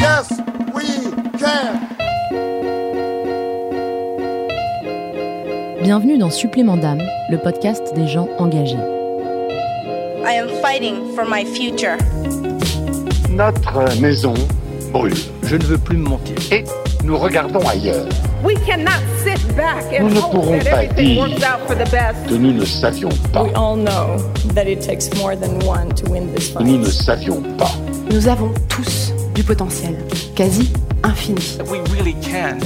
Yes, we can. Bienvenue dans Supplément d'âme, le podcast des gens engagés. I am fighting for my future. Notre maison brûle Je ne veux plus me mentir. et nous regardons ailleurs. We cannot sit back and Nous ne hope pourrons that pas everything dire works out for the best. Que nous ne savions pas. We all know that it takes more than one to win this Que nous ne fight. savions pas. Nous avons tous du potentiel, quasi infini. We really can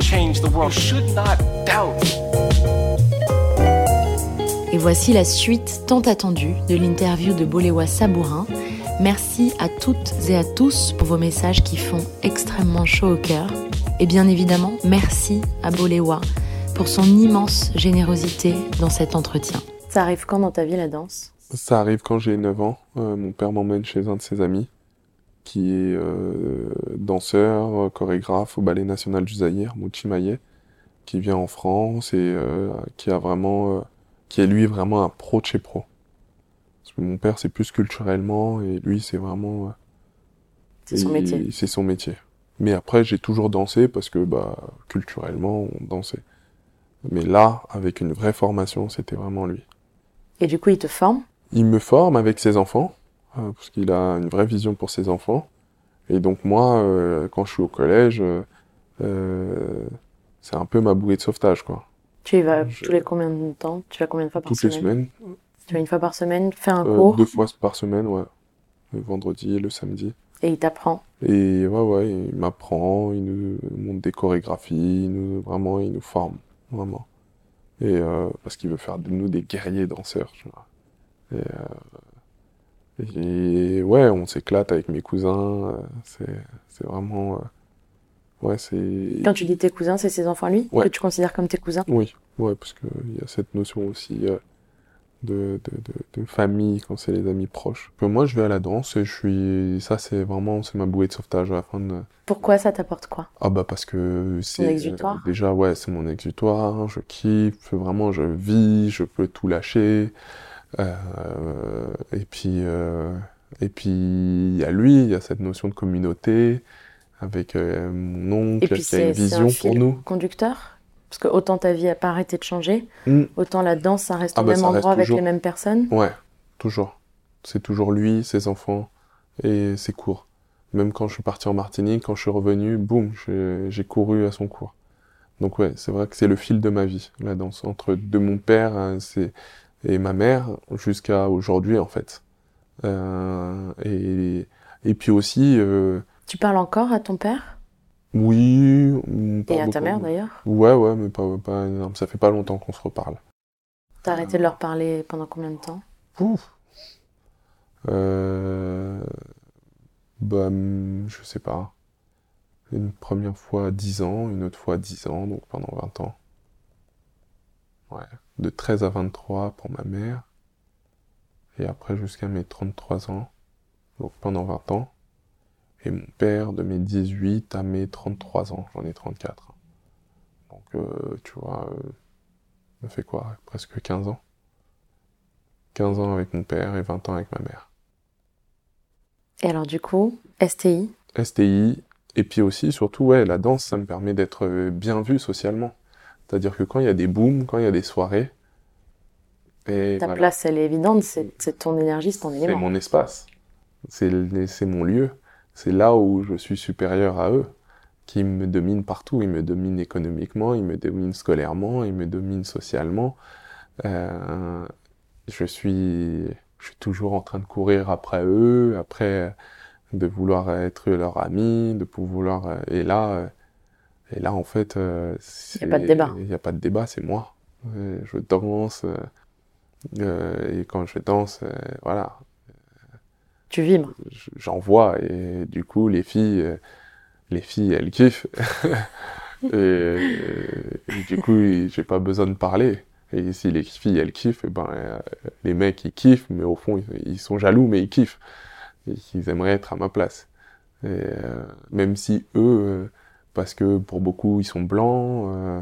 change the world. You should not doubt. Et voici la suite tant attendue de l'interview de Boléwa Sabourin. Merci à toutes et à tous pour vos messages qui font extrêmement chaud au cœur. Et bien évidemment, merci à Boléwa pour son immense générosité dans cet entretien. Ça arrive quand dans ta vie la danse? Ça arrive quand j'ai 9 ans. Euh, mon père m'emmène chez un de ses amis, qui est euh, danseur, chorégraphe au Ballet National du Zaïre, Mouchi Maillet, qui vient en France et euh, qui a vraiment, euh, qui est lui vraiment un pro de chez pro. Parce que mon père c'est plus culturellement et lui c'est vraiment. euh, C'est son métier. C'est son métier. Mais après j'ai toujours dansé parce que bah culturellement on dansait. Mais là, avec une vraie formation, c'était vraiment lui. Et du coup, il te forme? Il me forme avec ses enfants, euh, parce qu'il a une vraie vision pour ses enfants. Et donc moi, euh, quand je suis au collège, euh, c'est un peu ma bouée de sauvetage, quoi. Tu y vas Je- tous les combien de temps? Tu vas combien de fois par Toutes les semaine? semaines, Tu vas une fois par semaine? Faire un cours? deux fois par semaine, ouais. Le vendredi et le samedi. Et il t'apprend. Et ouais, ouais, il m'apprend, il nous montre des chorégraphies, il nous, vraiment, il nous forme, vraiment. Et euh, parce qu'il veut faire de nous des guerriers danseurs, tu vois. Et, euh, et ouais, on s'éclate avec mes cousins, euh, c'est, c'est vraiment, ouais, c'est, Quand tu dis tes cousins, c'est ses enfants lui Ouais. que tu considères comme tes cousins? Oui, ouais, parce que il y a cette notion aussi euh, de, de, de, de famille quand c'est les amis proches. Que moi, je vais à la danse et je suis, ça, c'est vraiment, c'est ma bouée de sauvetage à la fin de, Pourquoi ça t'apporte quoi? Ah bah parce que c'est exutoire? euh, déjà ouais c'est mon exutoire, je kiffe, vraiment je vis, je peux tout lâcher. Euh, et puis euh, et puis il y a lui, il y a cette notion de communauté avec mon Et oncle puis qui a une un vision pour nous. conducteur? Parce que autant ta vie n'a pas arrêté de changer, Mm. autant la danse, ça reste Ah au bah, même endroit avec toujours. les mêmes personnes. Ouais, toujours. C'est toujours lui, ses enfants et ses cours. Même quand je suis parti en Martinique, quand je suis revenu, boum, j'ai couru à son cours. Donc ouais, c'est vrai que c'est le fil de ma vie, la danse, entre de mon père hein, et ma mère jusqu'à aujourd'hui en fait. Euh, et, et puis aussi, euh, Tu parles encore à ton père? Oui... pas et à ta mère d'ailleurs Ouais, ouais, mais pas, pas énorme. Ça fait pas longtemps qu'on se reparle. T'as arrêté de leur parler pendant combien de temps? Euh... Bah, je sais pas. Une première fois 10 ans, une autre fois 10 ans, donc pendant 20 ans. Ouais. De 13 à 23 pour ma mère. Et après jusqu'à mes 33 ans. Donc pendant 20 ans. Et mon père de mes 18 à mes 33 ans. J'en ai 34. Donc, euh, tu vois, euh, ça fait quoi? Presque 15 ans. 15 ans avec mon père et 20 ans avec ma mère. Et alors du coup, STI, STI, et puis aussi, surtout, ouais, la danse, ça me permet d'être euh, bien vu socialement. C'est-à-dire que quand il y a des booms, quand il y a des soirées, et ta voilà, place elle est évidente, c'est c'est ton énergie, c'est ton c'est élément. mon espace, c'est c'est mon lieu, c'est là où je suis supérieur à eux, qui me dominent partout, ils me dominent économiquement, ils me dominent scolairement, ils me dominent socialement. Euh, je suis, je suis toujours en train de courir après eux, après de vouloir être leur ami, de vouloir euh, et là euh, et là en fait euh, Y a pas de débat. Il n'y a pas de débat, c'est moi. Euh, Je danse euh, euh, et quand je danse, euh, voilà. Tu vibres. j'en vois et du coup les filles euh, les filles elles kiffent. Et, et du coup j'ai pas besoin de parler. Et si les filles elles kiffent eh ben euh, les mecs ils kiffent mais au fond ils, sont jaloux mais ils kiffent. Ils aimeraient être à ma place. Et euh, même si eux euh, parce que pour beaucoup ils sont blancs euh,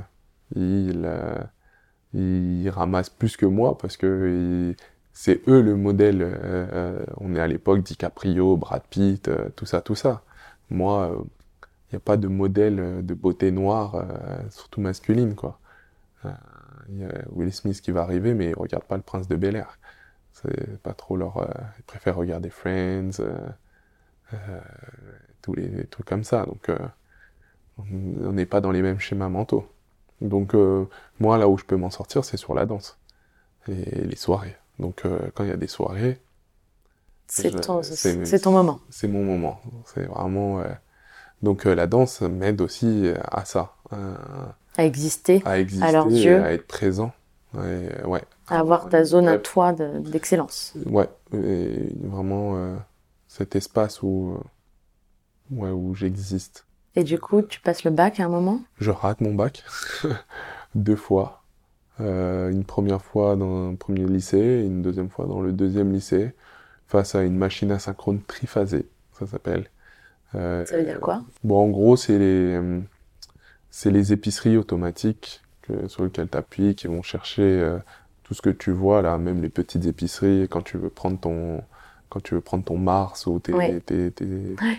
ils euh, ramassent plus que moi parce que c'est eux le modèle. euh, euh, on est à l'époque DiCaprio, Brad Pitt, euh, tout ça, tout ça. Moi, il n'y a pas de modèle de beauté noire, surtout masculine, quoi. Il y a Will Smith qui va arriver, mais ils regardent pas le Prince de Bel Air. C'est pas trop leur. ils préfèrent regarder Friends, tous les trucs comme ça. Donc, on n'est pas dans les mêmes schémas mentaux. Donc, moi, là où je peux m'en sortir, c'est sur la danse et les soirées. Donc, euh, quand il y a des soirées, C'est ton, moment. c'est mon moment. C'est vraiment. euh, Donc, euh, la danse m'aide aussi euh, à ça, À exister, à exister, À leurs yeux. à être présent. Ouais, ouais, à avoir ta zone à toi de- d'excellence. ouais, et vraiment cet espace où, ouais, où j'existe. Et du coup, tu passes le bac à un moment? Je rate mon bac deux fois. Euh, une première fois dans un premier lycée et une deuxième fois dans le deuxième lycée face à une machine asynchrone triphasée, ça s'appelle. Euh, Ça veut dire quoi? Bon, en gros, c'est les, euh, c'est les épiceries automatiques que, sur lesquelles tu appuies qui vont chercher tout ce que tu vois là, même les petites épiceries quand tu veux prendre ton, quand tu veux prendre ton Mars ou tes, Ouais. tes, tes,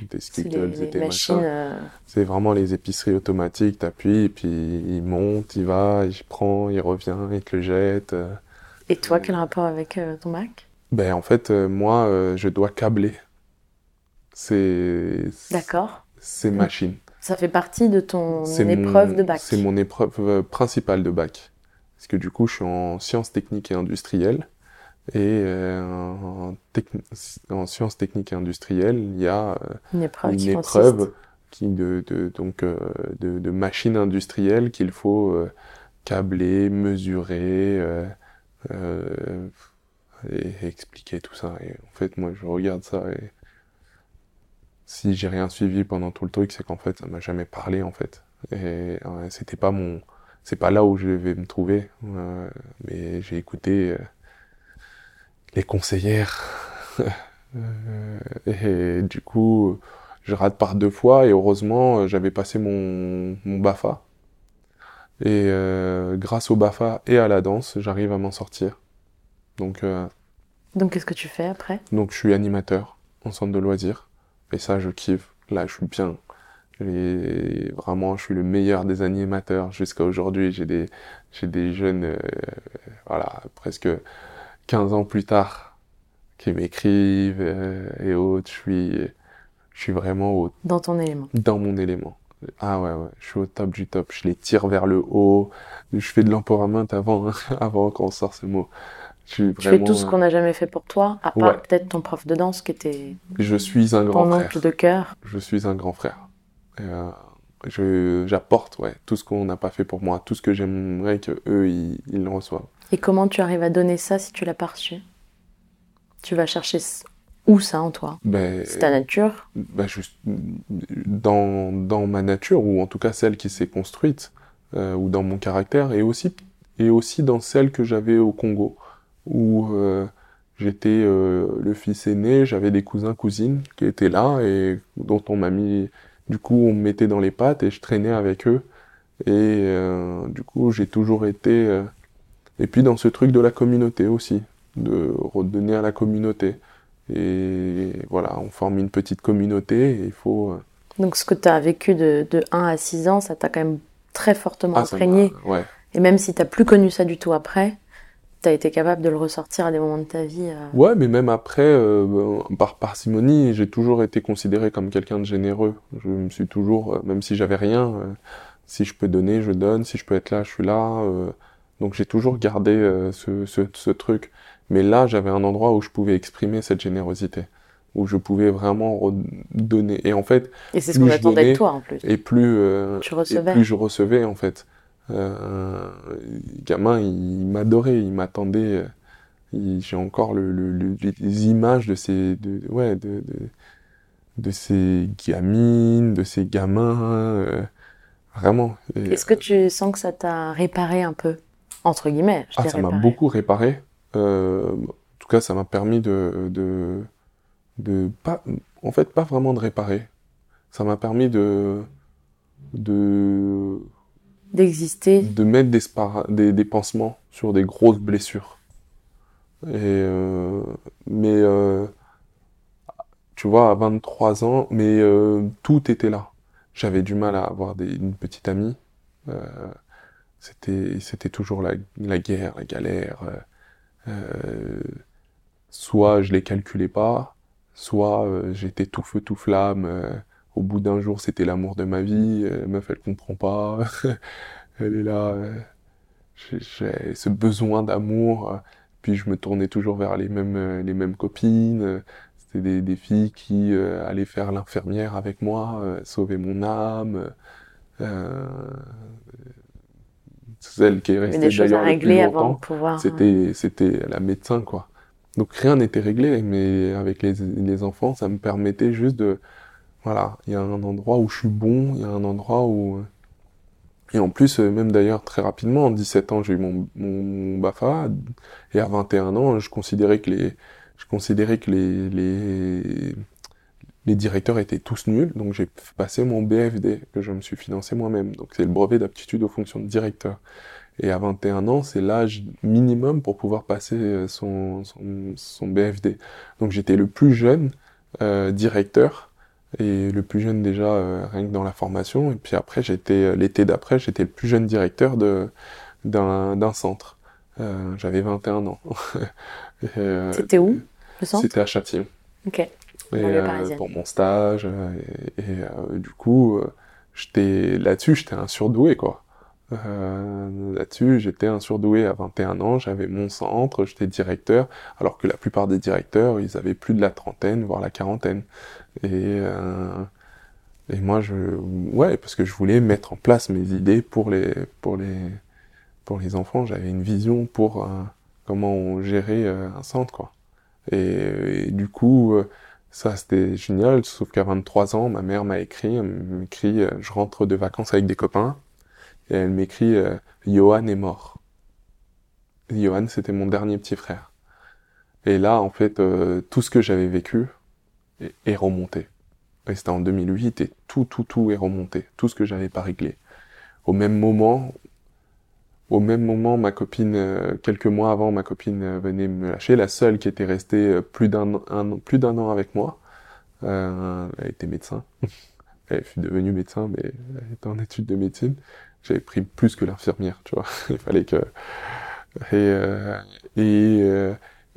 tes C'est Skittles les, et tes machines. euh, C'est vraiment les épiceries automatiques, t'appuies, et puis il monte, il va, il prend, il revient, il te le jette. euh. Et toi, quel rapport avec euh, ton bac Ben en fait, euh, moi, euh, je dois câbler ces, D'accord. ces machines. Ça fait partie de ton C'est épreuve mon- de bac. C'est mon épreuve euh, principale de bac. Parce que du coup, je suis en sciences techniques et industrielles. Et euh, en, sciences techniques et industrielles, il y a euh, Une épreuve une qui épreuve consiste. qui de, de, donc, euh, de, de machines industrielles qu'il faut câbler, mesurer et, et expliquer tout ça. Et en fait, moi, je regarde ça et si j'ai rien suivi pendant tout le truc, c'est qu'en fait, ça m'a jamais parlé en fait. Et euh, c'était pas mon, c'est pas là où je vais me trouver. Euh, mais j'ai écouté euh, les conseillères. Et du coup, je rate par deux fois et heureusement, j'avais passé mon, mon BAFA. Et euh, grâce au BAFA et à la danse, j'arrive à m'en sortir. Donc, euh, Donc, qu'est-ce que tu fais après? donc je suis animateur en centre de loisirs. Et ça, je kiffe. Là, je suis bien. Et vraiment, je suis le meilleur des animateurs jusqu'à aujourd'hui. J'ai des, j'ai des jeunes, euh, voilà, presque 15 ans plus tard, qui m'écrivent euh, et autres. Je suis, je suis vraiment au dans ton élément dans mon élément. Ah ouais, ouais, je suis au top du top. Je les tire vers le haut. Je fais de l'empowerment avant, avant qu'on sorte ce mot. Je suis fais tout ce qu'on n'a jamais fait pour toi, à part Ouais. peut-être ton prof de danse qui était je suis un grand ton frère. oncle de cœur. Je suis un grand frère. Euh, je, j'apporte, ouais, tout ce qu'on n'a pas fait pour moi, tout ce que j'aimerais que eux, ils, ils le reçoivent. Et comment tu arrives à donner ça si tu l'as pas reçu? Tu vas chercher où ça en toi? Ben, C'est ta nature? ben, juste dans, dans ma nature, ou en tout cas celle qui s'est construite, euh, ou dans mon caractère, et aussi, et aussi dans celle que j'avais au Congo, où euh, j'étais euh, le fils aîné, j'avais des cousins, cousines qui étaient là, et dont on m'a mis, du coup, on me mettait dans les pattes, et je traînais avec eux, et du coup, j'ai toujours été, et puis dans ce truc de la communauté aussi, de redonner à la communauté. Et voilà, on forme une petite communauté et il faut. euh, Donc ce que tu as vécu de, de 1 à 6 ans, ça t'a quand même très fortement ah, imprégné. Ouais. Et même si t'as plus connu ça du tout après, t'as été capable de le ressortir à des moments de ta vie. euh, Ouais, mais même après, euh, par parcimonie, j'ai toujours été considéré comme quelqu'un de généreux. Je me suis toujours, euh, même si j'avais rien, euh, si je peux donner, je donne. Si je peux être là, je suis là. Donc j'ai toujours gardé euh, ce, ce, ce truc. Mais là, j'avais un endroit où je pouvais exprimer cette générosité, où je pouvais vraiment redonner. Et en fait, Et c'est ce qu'on attendait de toi en plus. et plus euh, Tu et recevais. plus je recevais en fait. Euh, le gamin, il m'adorait, il m'attendait, j'ai encore le, le- le- les images de ces, de, ouais, de, de, de ces gamines, de ces gamins, euh, vraiment. Est-ce que tu sens que ça t'a réparé un peu? Entre guillemets, je Ah, ça m'a beaucoup réparé. Euh, en tout cas, ça m'a permis de, de, de pas, en fait, pas vraiment de réparer. Ça m'a permis de, de, D'exister. de mettre des, des, des pansements sur des grosses blessures. Et euh, mais euh, tu vois, à 23 ans, mais euh, tout était là. J'avais du mal à avoir des, une petite amie. C'était c'était toujours la, guerre, la galère. euh, euh, soit je les calculais pas, soit euh, j'étais tout feu tout flamme. au bout d'un jour, c'était l'amour de ma vie. meuf, elle comprend pas. elle est là. j'ai ce besoin d'amour. puis je me tournais toujours vers les mêmes les mêmes copines. C'était des, filles qui allaient faire l'infirmière avec moi, sauver mon âme. Celle qui est restée avait des choses à d'ailleurs le plus longtemps, de pouvoir. c'était c'était la médecin quoi. Donc rien n'était réglé, mais avec les, les enfants, ça me permettait juste de voilà, il y a un endroit où je suis bon, il y a un endroit où et en plus euh, même d'ailleurs très rapidement, en 17 ans, j'ai eu mon, mon, mon BAFA et à 21 ans, je considérais que les je considérais que les les les directeurs étaient tous nuls, donc j'ai passé mon BFD que je me suis financé moi-même. Donc c'est le brevet d'aptitude aux fonctions de directeur. Et à 21 ans, c'est l'âge minimum pour pouvoir passer euh, son, son, son BFD. Donc j'étais le plus jeune euh, directeur et le plus jeune déjà euh, rien que dans la formation. Et puis après, j'étais euh, l'été d'après, j'étais le plus jeune directeur de d'un d'un centre. Euh, J'avais 21 ans. C'était où Le centre? C'était à Châtillon. Ok. Et, euh, pour mon stage. euh, et et, euh, du coup, euh, j'étais là-dessus, j'étais un surdoué, quoi. Euh, là-dessus, j'étais un surdoué à 21 ans, j'avais mon centre, j'étais directeur, alors que la plupart des directeurs, ils avaient plus de la trentaine, voire la quarantaine. Et, euh, et moi, je, ouais, parce que je voulais mettre en place mes idées pour les, pour les, pour les enfants. J'avais une vision pour euh, comment on gérait euh, un centre, quoi. Et, et du coup, euh, ça c'était génial, sauf qu'à 23 ans, ma mère m'a écrit, m'écrit, euh, je rentre de vacances avec des copains, et elle m'écrit, euh, Johan est mort. Johan, c'était mon dernier petit frère. Et là, en fait, euh, tout ce que j'avais vécu est, remonté. C'était en 2008, et tout, tout, tout est remonté. Tout ce que j'avais pas réglé. Au même moment, au même moment, ma copine, euh, quelques mois avant, ma copine euh, venait me lâcher, la seule qui était restée euh, plus d'un plus d'un an avec moi. Euh, elle était médecin. elle fut devenue médecin, mais elle était en études de médecine. J'avais pris plus que l'infirmière, tu vois. Il fallait que... Et, euh, et, euh,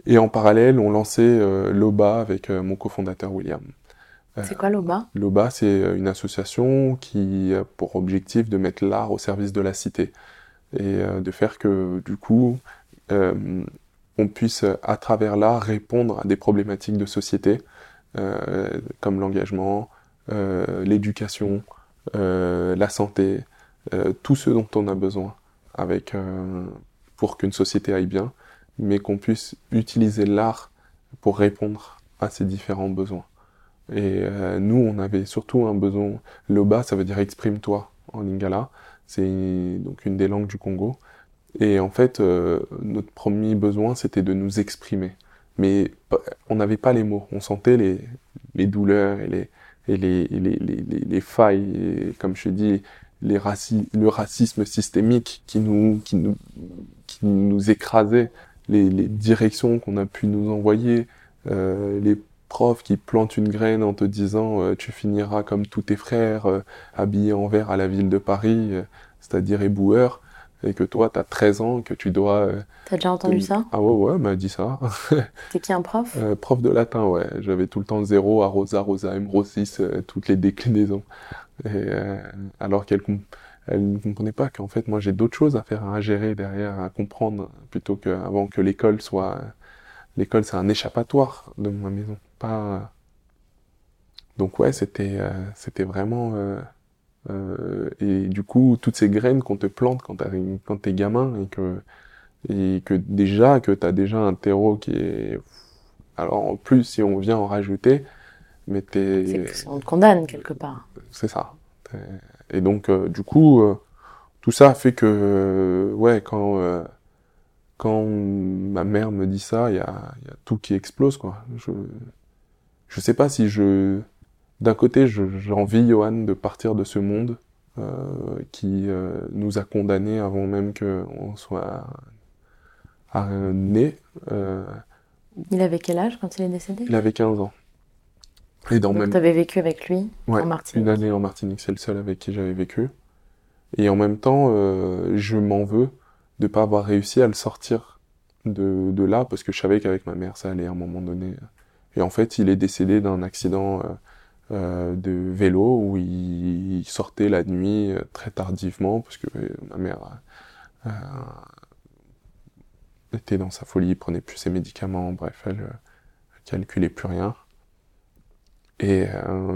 et en parallèle, on lançait euh, l'OBA avec euh, mon cofondateur William. C'est quoi l'OBA? L'OBA, c'est une association qui a pour objectif de mettre l'art au service de la cité et euh, de faire que, du coup, euh, on puisse, à travers l'art, répondre à des problématiques de société, euh, comme l'engagement, euh, l'éducation, euh, la santé, euh, tout ce dont on a besoin avec, euh, pour qu'une société aille bien, mais qu'on puisse utiliser l'art pour répondre à ces différents besoins. Et euh, nous, on avait surtout un besoin. Loba, ça veut dire exprime-toi en lingala. C'est donc une des langues du Congo. Et en fait, euh, notre premier besoin, c'était de nous exprimer. Mais on n'avait pas les mots. On sentait les, douleurs et les, et les, les, les, les, les failles, et, comme je dis, les le racisme systémique qui nous, qui nous, qui nous écrasait, les, les directions qu'on a pu nous envoyer, euh, les profs qui plantent une graine en te disant euh, tu finiras comme tous tes frères, euh, habillés en vert à la ville de Paris, euh, c'est-à-dire éboueur, et que toi, tu as 13 ans, que tu dois... euh, T'as déjà entendu te- ça? Ah ouais, ouais, m'a dit ça. C'est qui un prof? Prof de latin, ouais. J'avais tout le temps zéro, à rosa, rosa, m, rosis, euh, toutes les déclinaisons. Et, alors qu'elle ne comprenait pas qu'en fait, moi, j'ai d'autres choses à faire, à gérer derrière, à comprendre, plutôt que avant que l'école soit... L'école, c'est un échappatoire de ma maison, pas... Donc ouais, c'était euh, c'était vraiment... euh, euh, et du coup, toutes ces graines qu'on te plante quand t'as- quand t'es gamin et que et que déjà que tu as déjà un terreau qui est alors en plus si on vient en rajouter mais t'es C'est que on te condamne quelque part. c'est ça et donc euh, du coup euh, tout ça fait que euh, ouais quand euh, quand ma mère me dit ça il y a, il y a tout qui explose quoi je je sais pas si je d'un côté je- j'envie Johan de partir de ce monde euh, qui euh, nous a condamnés avant même qu'on soit euh, né euh, Il avait quel âge quand il est décédé? Il avait 15 ans et dans Donc même t'avais vécu avec lui Ouais, en Martinique? Une année en Martinique, c'est le seul avec qui j'avais vécu. Et en même temps, je m'en veux de pas avoir réussi à le sortir de, de là, parce que je savais qu'avec ma mère, ça allait à un moment donné. Et en fait, il est décédé d'un accident euh, euh, de vélo où il, sortait la nuit euh, très tardivement, parce que ma mère était dans sa folie, prenait plus ses médicaments, bref, elle, elle calculait plus rien. Et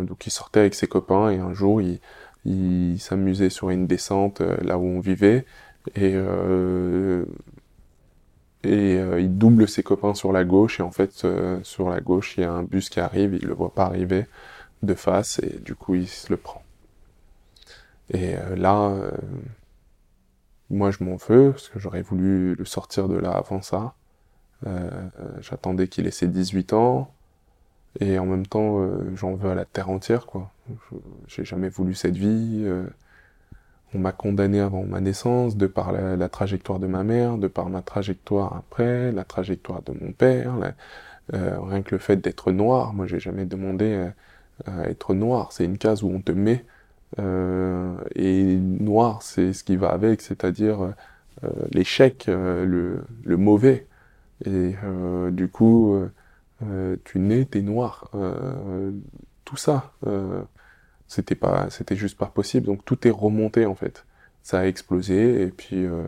donc il sortait avec ses copains et un jour il, s'amusait sur une descente là où on vivait et et euh, il double ses copains sur la gauche et en fait euh, sur la gauche il y a un bus qui arrive, il le voit pas arriver de face et du coup il se le prend. Et euh, là euh, moi je m'en veux parce que j'aurais voulu le sortir de là avant ça. Euh, J'attendais qu'il ait ses 18 ans. Et en même temps, euh, j'en veux à la terre entière, quoi. J'ai jamais voulu cette vie. On m'a condamné avant ma naissance, de par la, trajectoire de ma mère, de par ma trajectoire après, la trajectoire de mon père. euh, rien que le fait d'être noir, moi j'ai jamais demandé à être noir. C'est une case où on te met. euh, et noir, c'est ce qui va avec, c'est-à-dire euh, l'échec, le, le mauvais. Et du coup, tu nais, t'es noir. Tout ça, c'était pas, c'était juste pas possible. Donc tout est remonté en fait. Ça a explosé et puis euh,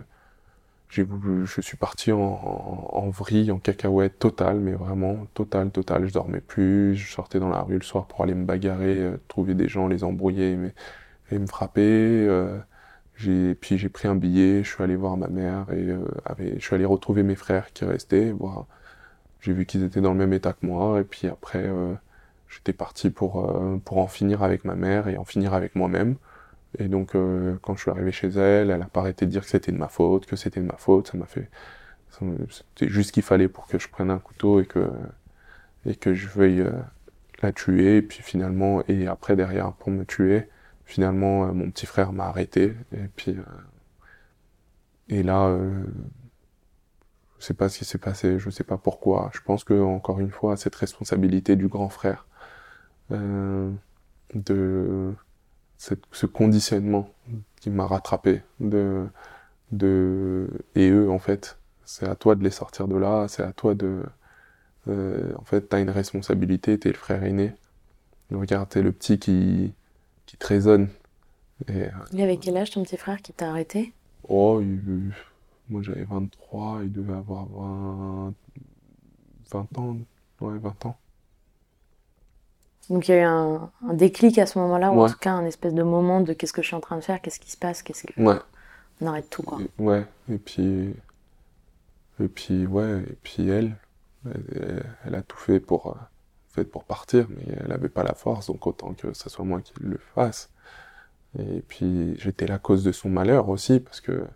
j'ai voulu, je suis parti en, en, en vrille, en cacahuète totale, mais vraiment totale, totale. Je dormais plus, je sortais dans la rue le soir pour aller me bagarrer, euh, trouver des gens, les embrouiller mais, et me frapper. Euh, j'ai, puis j'ai pris un billet, je suis allé voir ma mère et euh, avec- je suis allé retrouver mes frères qui restaient, voir j'ai vu qu'ils étaient dans le même état que moi, et puis après, euh, j'étais parti pour, euh, pour en finir avec ma mère et en finir avec moi-même. Et donc, euh, quand je suis arrivé chez elle, elle a pas arrêté de dire que c'était de ma faute, que c'était de ma faute, ça m'a fait... C'était juste ce qu'il fallait pour que je prenne un couteau et que, et que je veuille euh, la tuer, et puis finalement, et après derrière, pour me tuer, finalement, euh, mon petit frère m'a arrêté, et puis... euh, et là... je sais pas ce qui s'est passé, je sais pas pourquoi. Je pense que encore une fois, cette responsabilité du grand frère, euh, de cette- ce conditionnement qui m'a rattrapé, de, de et eux en fait, c'est à toi de les sortir de là, c'est à toi de, euh, en fait, t'as une responsabilité, t'es le frère aîné. Regarde, t'es le petit qui qui te raisonne. Et euh, Il avait quel âge ton petit frère qui t'a arrêté? Oh, il- moi j'avais 23, il devait avoir 20... 20 ans. Ouais, 20 ans. Donc il y a eu un, un déclic à ce moment-là, ou en tout cas un espèce de moment de qu'est-ce que je suis en train de faire, qu'est-ce qui se passe, qu'est-ce que... Ouais. On arrête tout, quoi. Ouais, et puis... Et puis, ouais, et puis elle, elle, elle a tout fait pour, euh, fait pour partir, mais elle avait pas la force, donc autant que ce soit moi qui le fasse. Et puis, j'étais la cause de son malheur aussi, parce que...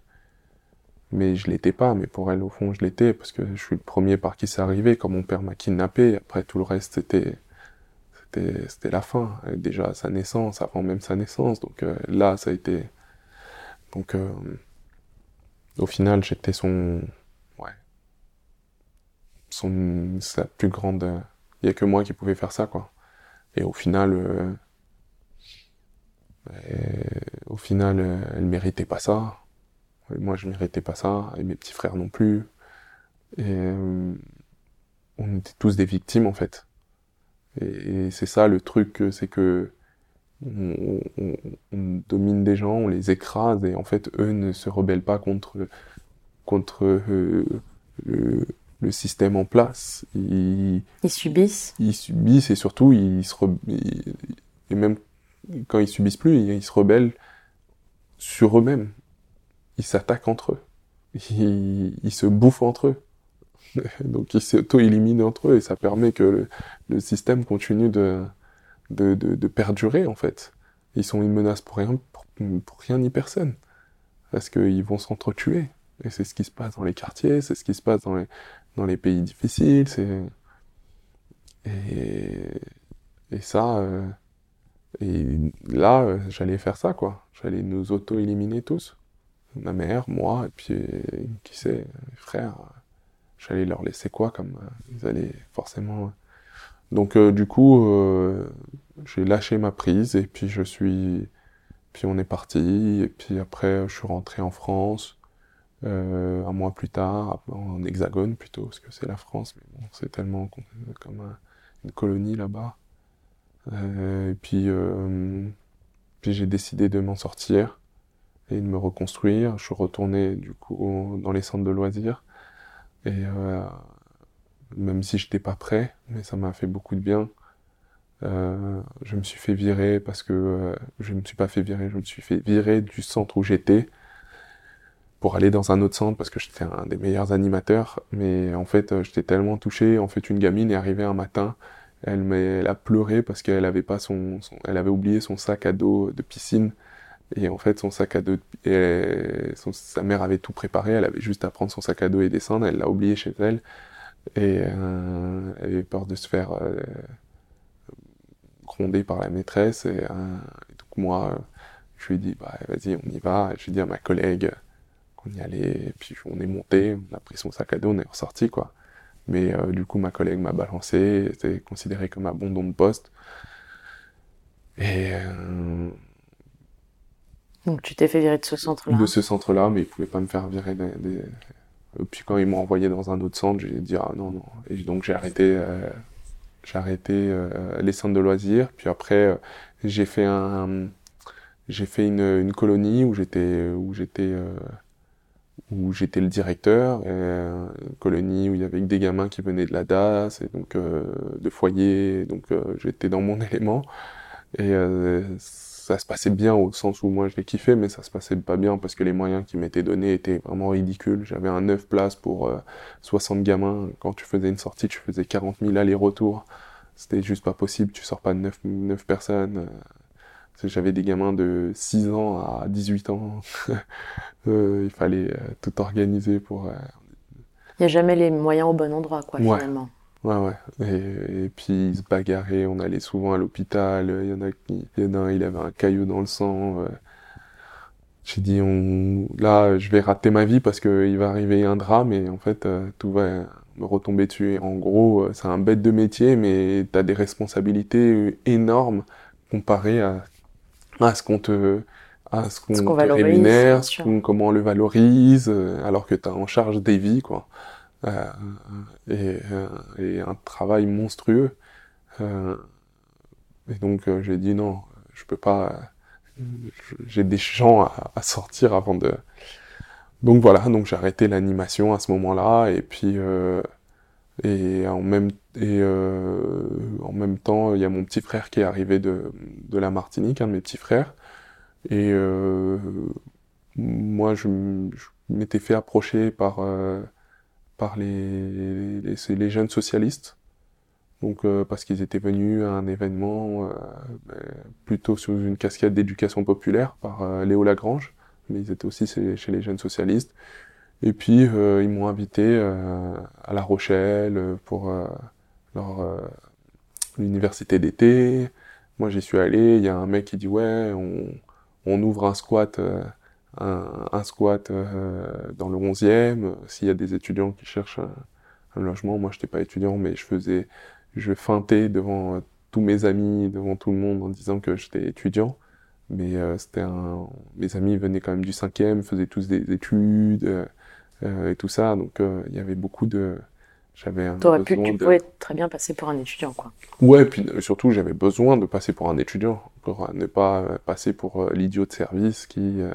Mais je l'étais pas, mais pour elle, au fond, je l'étais, parce que je suis le premier par qui c'est arrivé, quand mon père m'a kidnappé, après tout le reste, c'était... C'était, la fin, déjà sa naissance, avant même sa naissance, donc euh, là, ça a été... Donc, euh, au final, j'étais son... Ouais. Son... Sa plus grande... Il y a que moi qui pouvais faire ça, quoi. Et au final... euh, au final, elle méritait pas ça. Moi, je méritais pas ça. Et mes petits frères non plus. Et... on était tous des victimes, en fait. Et, et c'est ça, le truc, euh, c'est que... On, on- on domine des gens, on les écrase, et en fait, eux ne se rebellent pas contre contre euh, le, le système en place. Ils, Ils subissent. ils subissent et surtout ils se ils- et même quand ils subissent plus, ils, ils se rebellent sur eux-mêmes. Ils s'attaquent entre eux. ils, ils se bouffent entre eux. Donc ils s'auto-éliminent entre eux et ça permet que le, système continue de, perdurer en fait. Ils sont une menace pour rien, pour, rien ni personne. Parce qu'ils vont s'entretuer. Et c'est ce qui se passe dans les quartiers, c'est ce qui se passe dans les, pays difficiles. Et, ça, euh, et là, euh, j'allais faire ça, quoi. J'allais nous auto-éliminer tous. Ma mère, moi, et puis, qui sait, les frères. J'allais leur laisser quoi, comme euh, ils allaient forcément... Donc, euh, du coup, euh, j'ai lâché ma prise, et puis je suis... Puis on est parti, et puis après, je suis rentré en France, un mois plus tard, en hexagone plutôt, parce que c'est la France, mais c'est tellement comme un, une colonie là-bas. Euh, et puis, euh, puis j'ai décidé de m'en sortir et de me reconstruire. Je suis retourné du coup dans les centres de loisirs et euh, même si j'étais pas prêt, mais ça m'a fait beaucoup de bien. Euh, je me suis fait virer parce que euh, je ne me suis pas fait virer, je me suis fait virer du centre où j'étais pour aller dans un autre centre parce que j'étais un des meilleurs animateurs. Mais en fait, j'étais tellement touché. En fait, une gamine est arrivée un matin elle, a pleuré parce qu'elle avait avait oublié son sac à dos de piscine. Et en fait, son sac à dos, sa mère avait tout préparé. Elle avait juste à prendre son sac à dos et descendre. Elle l'a oublié chez elle. Et euh, elle avait peur de se faire euh, gronder par la maîtresse. Et, euh, et donc moi, je lui ai dit, bah, vas-y, on y va. Et je lui ai dit à ma collègue qu'on y allait. Et puis on est monté, on a pris son sac à dos, on est ressorti, quoi. Mais du coup, ma collègue m'a balancé, c'était considéré comme abandon de poste. Et. Donc tu t'es fait virer de ce centre-là De ce centre-là, mais ils pouvaient pas me faire virer des. puis quand ils m'ont envoyé dans un autre centre, j'ai dit ah non, non. Et donc j'ai arrêté. Euh... J'ai arrêté euh, les centres de loisirs. Puis après, euh, j'ai fait un. J'ai fait une, colonie où j'étais où j'étais où j'étais le directeur, une colonie où il y avait que des gamins qui venaient de la DAS, et donc de foyer, donc j'étais dans mon élément. Et ça se passait bien au sens où moi je l'ai kiffé, mais ça se passait pas bien parce que les moyens qui m'étaient donnés étaient vraiment ridicules. J'avais un 9 places pour 60 gamins. Quand tu faisais une sortie, tu faisais 40 000 allers-retours. C'était juste pas possible, tu sors pas de 9, 9 personnes. J'avais des gamins de 6 ans à 18 ans. euh, il fallait euh, tout organiser pour. Euh... Il n'y a jamais les moyens au bon endroit, quoi, ouais. finalement. Ouais, ouais. Et, et, puis ils se bagarraient, on allait souvent à l'hôpital. Il y en a qui, il y en a un, il avait un caillou dans le sang. Euh... J'ai dit, on, là, je vais rater ma vie parce qu'il va arriver un drame et en fait, euh, tout va me retomber dessus. Et en gros, c'est un bête de métier, mais t'as des responsabilités énormes comparé à à ce qu'on te à ce qu'on bien rémunère, ce comment on le valorise, euh, alors que tu as en charge des vies, quoi. Euh, et, euh, et un travail monstrueux. Euh, et donc j'ai dit non, je peux pas. J'ai des gens à, sortir avant de. Donc voilà, donc j'ai arrêté l'animation à ce moment-là, et puis et en même et en même temps, il y a mon petit frère qui est arrivé de de la Martinique, un de mes petits frères, et moi je, m'étais fait approcher par par les, les jeunes socialistes, donc euh, parce qu'ils étaient venus à un événement euh, ben, plutôt sous une casquette d'éducation populaire par euh, Léo Lagrange, mais ils étaient aussi chez, les jeunes socialistes. Et puis ils m'ont invité à La Rochelle pour l'université d'été. Moi j'y suis allé, il y a un mec qui dit ouais, on, on ouvre un squat un, un squat euh, dans le 11e euh, s'il y a des étudiants qui cherchent un, un logement. Moi j'étais pas étudiant mais je faisais je feintais devant euh, tous mes amis, devant tout le monde en disant que j'étais étudiant. Mais euh, c'était un mes amis venaient quand même du 5e, faisaient tous des études euh, et tout ça donc il y avait beaucoup de j'avais un T'aurais pu, tu de- pouvais très bien passer pour un étudiant, quoi. Ouais, puis surtout, j'avais besoin de passer pour un étudiant, pour ne pas passer pour l'idiot de service qui, euh,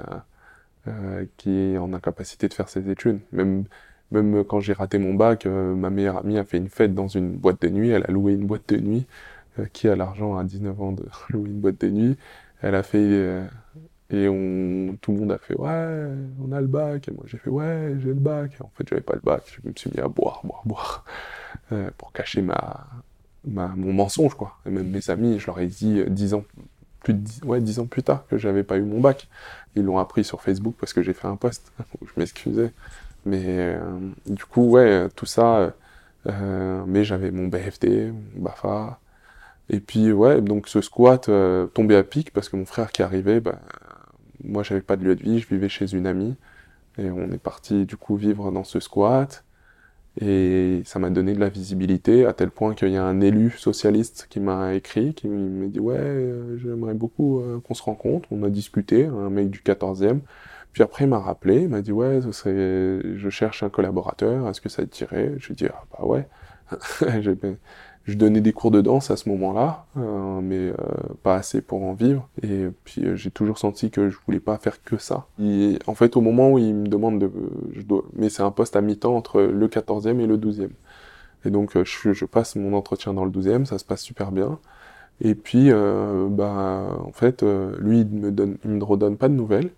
euh, qui est en incapacité de faire ses études. Même, même quand j'ai raté mon bac, euh, ma meilleure amie a fait une fête dans une boîte de nuit, elle a loué une boîte de nuit. Euh, qui a l'argent à 19 ans de louer une boîte de nuit Elle a fait, Et on, tout le monde a fait ouais, on a le bac. Et moi j'ai fait ouais, j'ai le bac. Et en fait, j'avais pas le bac. Je me suis mis à boire, boire, boire pour cacher ma, mon mensonge quoi. Et même mes amis, je leur ai dit dix ans plus de dix, ouais, dix ans plus tard que j'avais pas eu mon bac. Ils l'ont appris sur Facebook parce que j'ai fait un post où je m'excusais. Mais euh, du coup, ouais, tout ça. Euh, mais j'avais mon BFD, mon BAFA. Et puis, ouais, donc ce squat euh, tombait à pic parce que mon frère qui arrivait, bah, moi j'avais pas de lieu de vie, je vivais chez une amie. Et on est parti du coup vivre dans ce squat. Et ça m'a donné de la visibilité à tel point qu'il y a un élu socialiste qui m'a écrit, qui m'a dit ouais, euh, j'aimerais beaucoup euh, qu'on se rencontre. On a discuté, un mec du 14e. Puis après il m'a rappelé, il m'a dit ouais, ce serait, je cherche un collaborateur, est-ce que ça te tirait Je lui ai dit ah bah ouais. je donnais des cours de danse à ce moment-là, euh, mais euh, pas assez pour en vivre. Et puis euh, j'ai toujours senti que je voulais pas faire que ça. Et en fait, au moment où il me demande de, mais c'est un poste à mi-temps entre le 14e et le 12e. Et donc je, je, passe mon entretien dans le 12e, ça se passe super bien. Et puis, bah, en fait, lui, il me donne, il me redonne pas de nouvelles.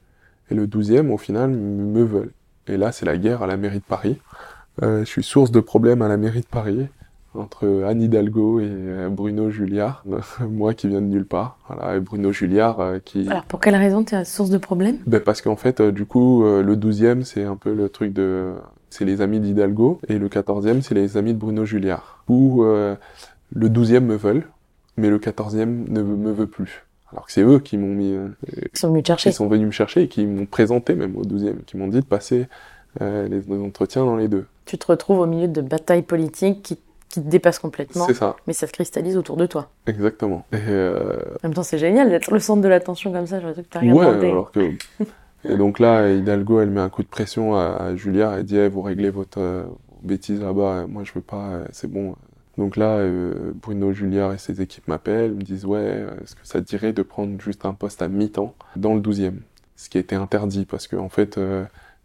Et le 12e, au final, me veulent. Et là, c'est la guerre à la mairie de Paris. je suis source de problèmes à la mairie de Paris entre Anne Hidalgo et euh, Bruno Julliard, moi qui viens de nulle part, voilà, et Bruno Julliard euh, qui... Alors pour quelle raison tu es source de problème? Ben Parce qu'en fait, euh, du coup, le 12e, c'est un peu le truc de... C'est les amis d'Hidalgo, et le 14e, c'est les amis de Bruno Julliard. Où le 12e me veulent, mais le 14e ne me veut plus. Alors que c'est eux qui m'ont mis... Ils sont venus chercher. Ils sont venus me chercher et qui m'ont présenté même au 12e, qui m'ont dit de passer les entretiens dans les deux. Tu te retrouves au milieu de batailles politiques qui qui te dépasse complètement. C'est ça. Mais ça se cristallise autour de toi. Exactement. Et euh... En même temps, c'est génial d'être le centre de l'attention comme ça. Je que t'as rien ouais, demandé. alors que. Et donc là, Hidalgo, elle met un coup de pression à, à Julia. Elle dit eh, vous réglez votre euh, bêtise là-bas. Moi, je veux pas. euh, c'est bon. Donc là, euh, Bruno Julliard et ses équipes m'appellent, me disent ouais, est-ce que ça te dirait de prendre juste un poste à mi-temps dans le 12e Ce qui a été interdit parce que en fait, euh,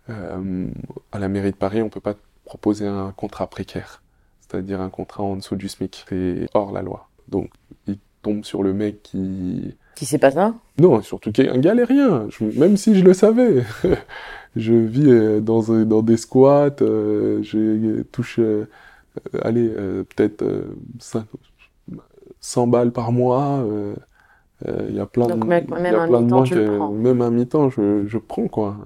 euh, à la mairie de Paris, on peut pas proposer un contrat précaire c'est-à-dire un contrat en dessous du SMIC. C'est hors la loi. Donc, il tombe sur le mec qui... Qui sait pas ça Non, surtout qui est un galérien, je, même si je le savais. je vis euh, dans, dans des squats, euh, je touche, euh, allez, euh, peut-être 100 balles par mois. Il y a plein Donc, de, même, y a même un plein de que même un mi-temps, je, je prends quoi.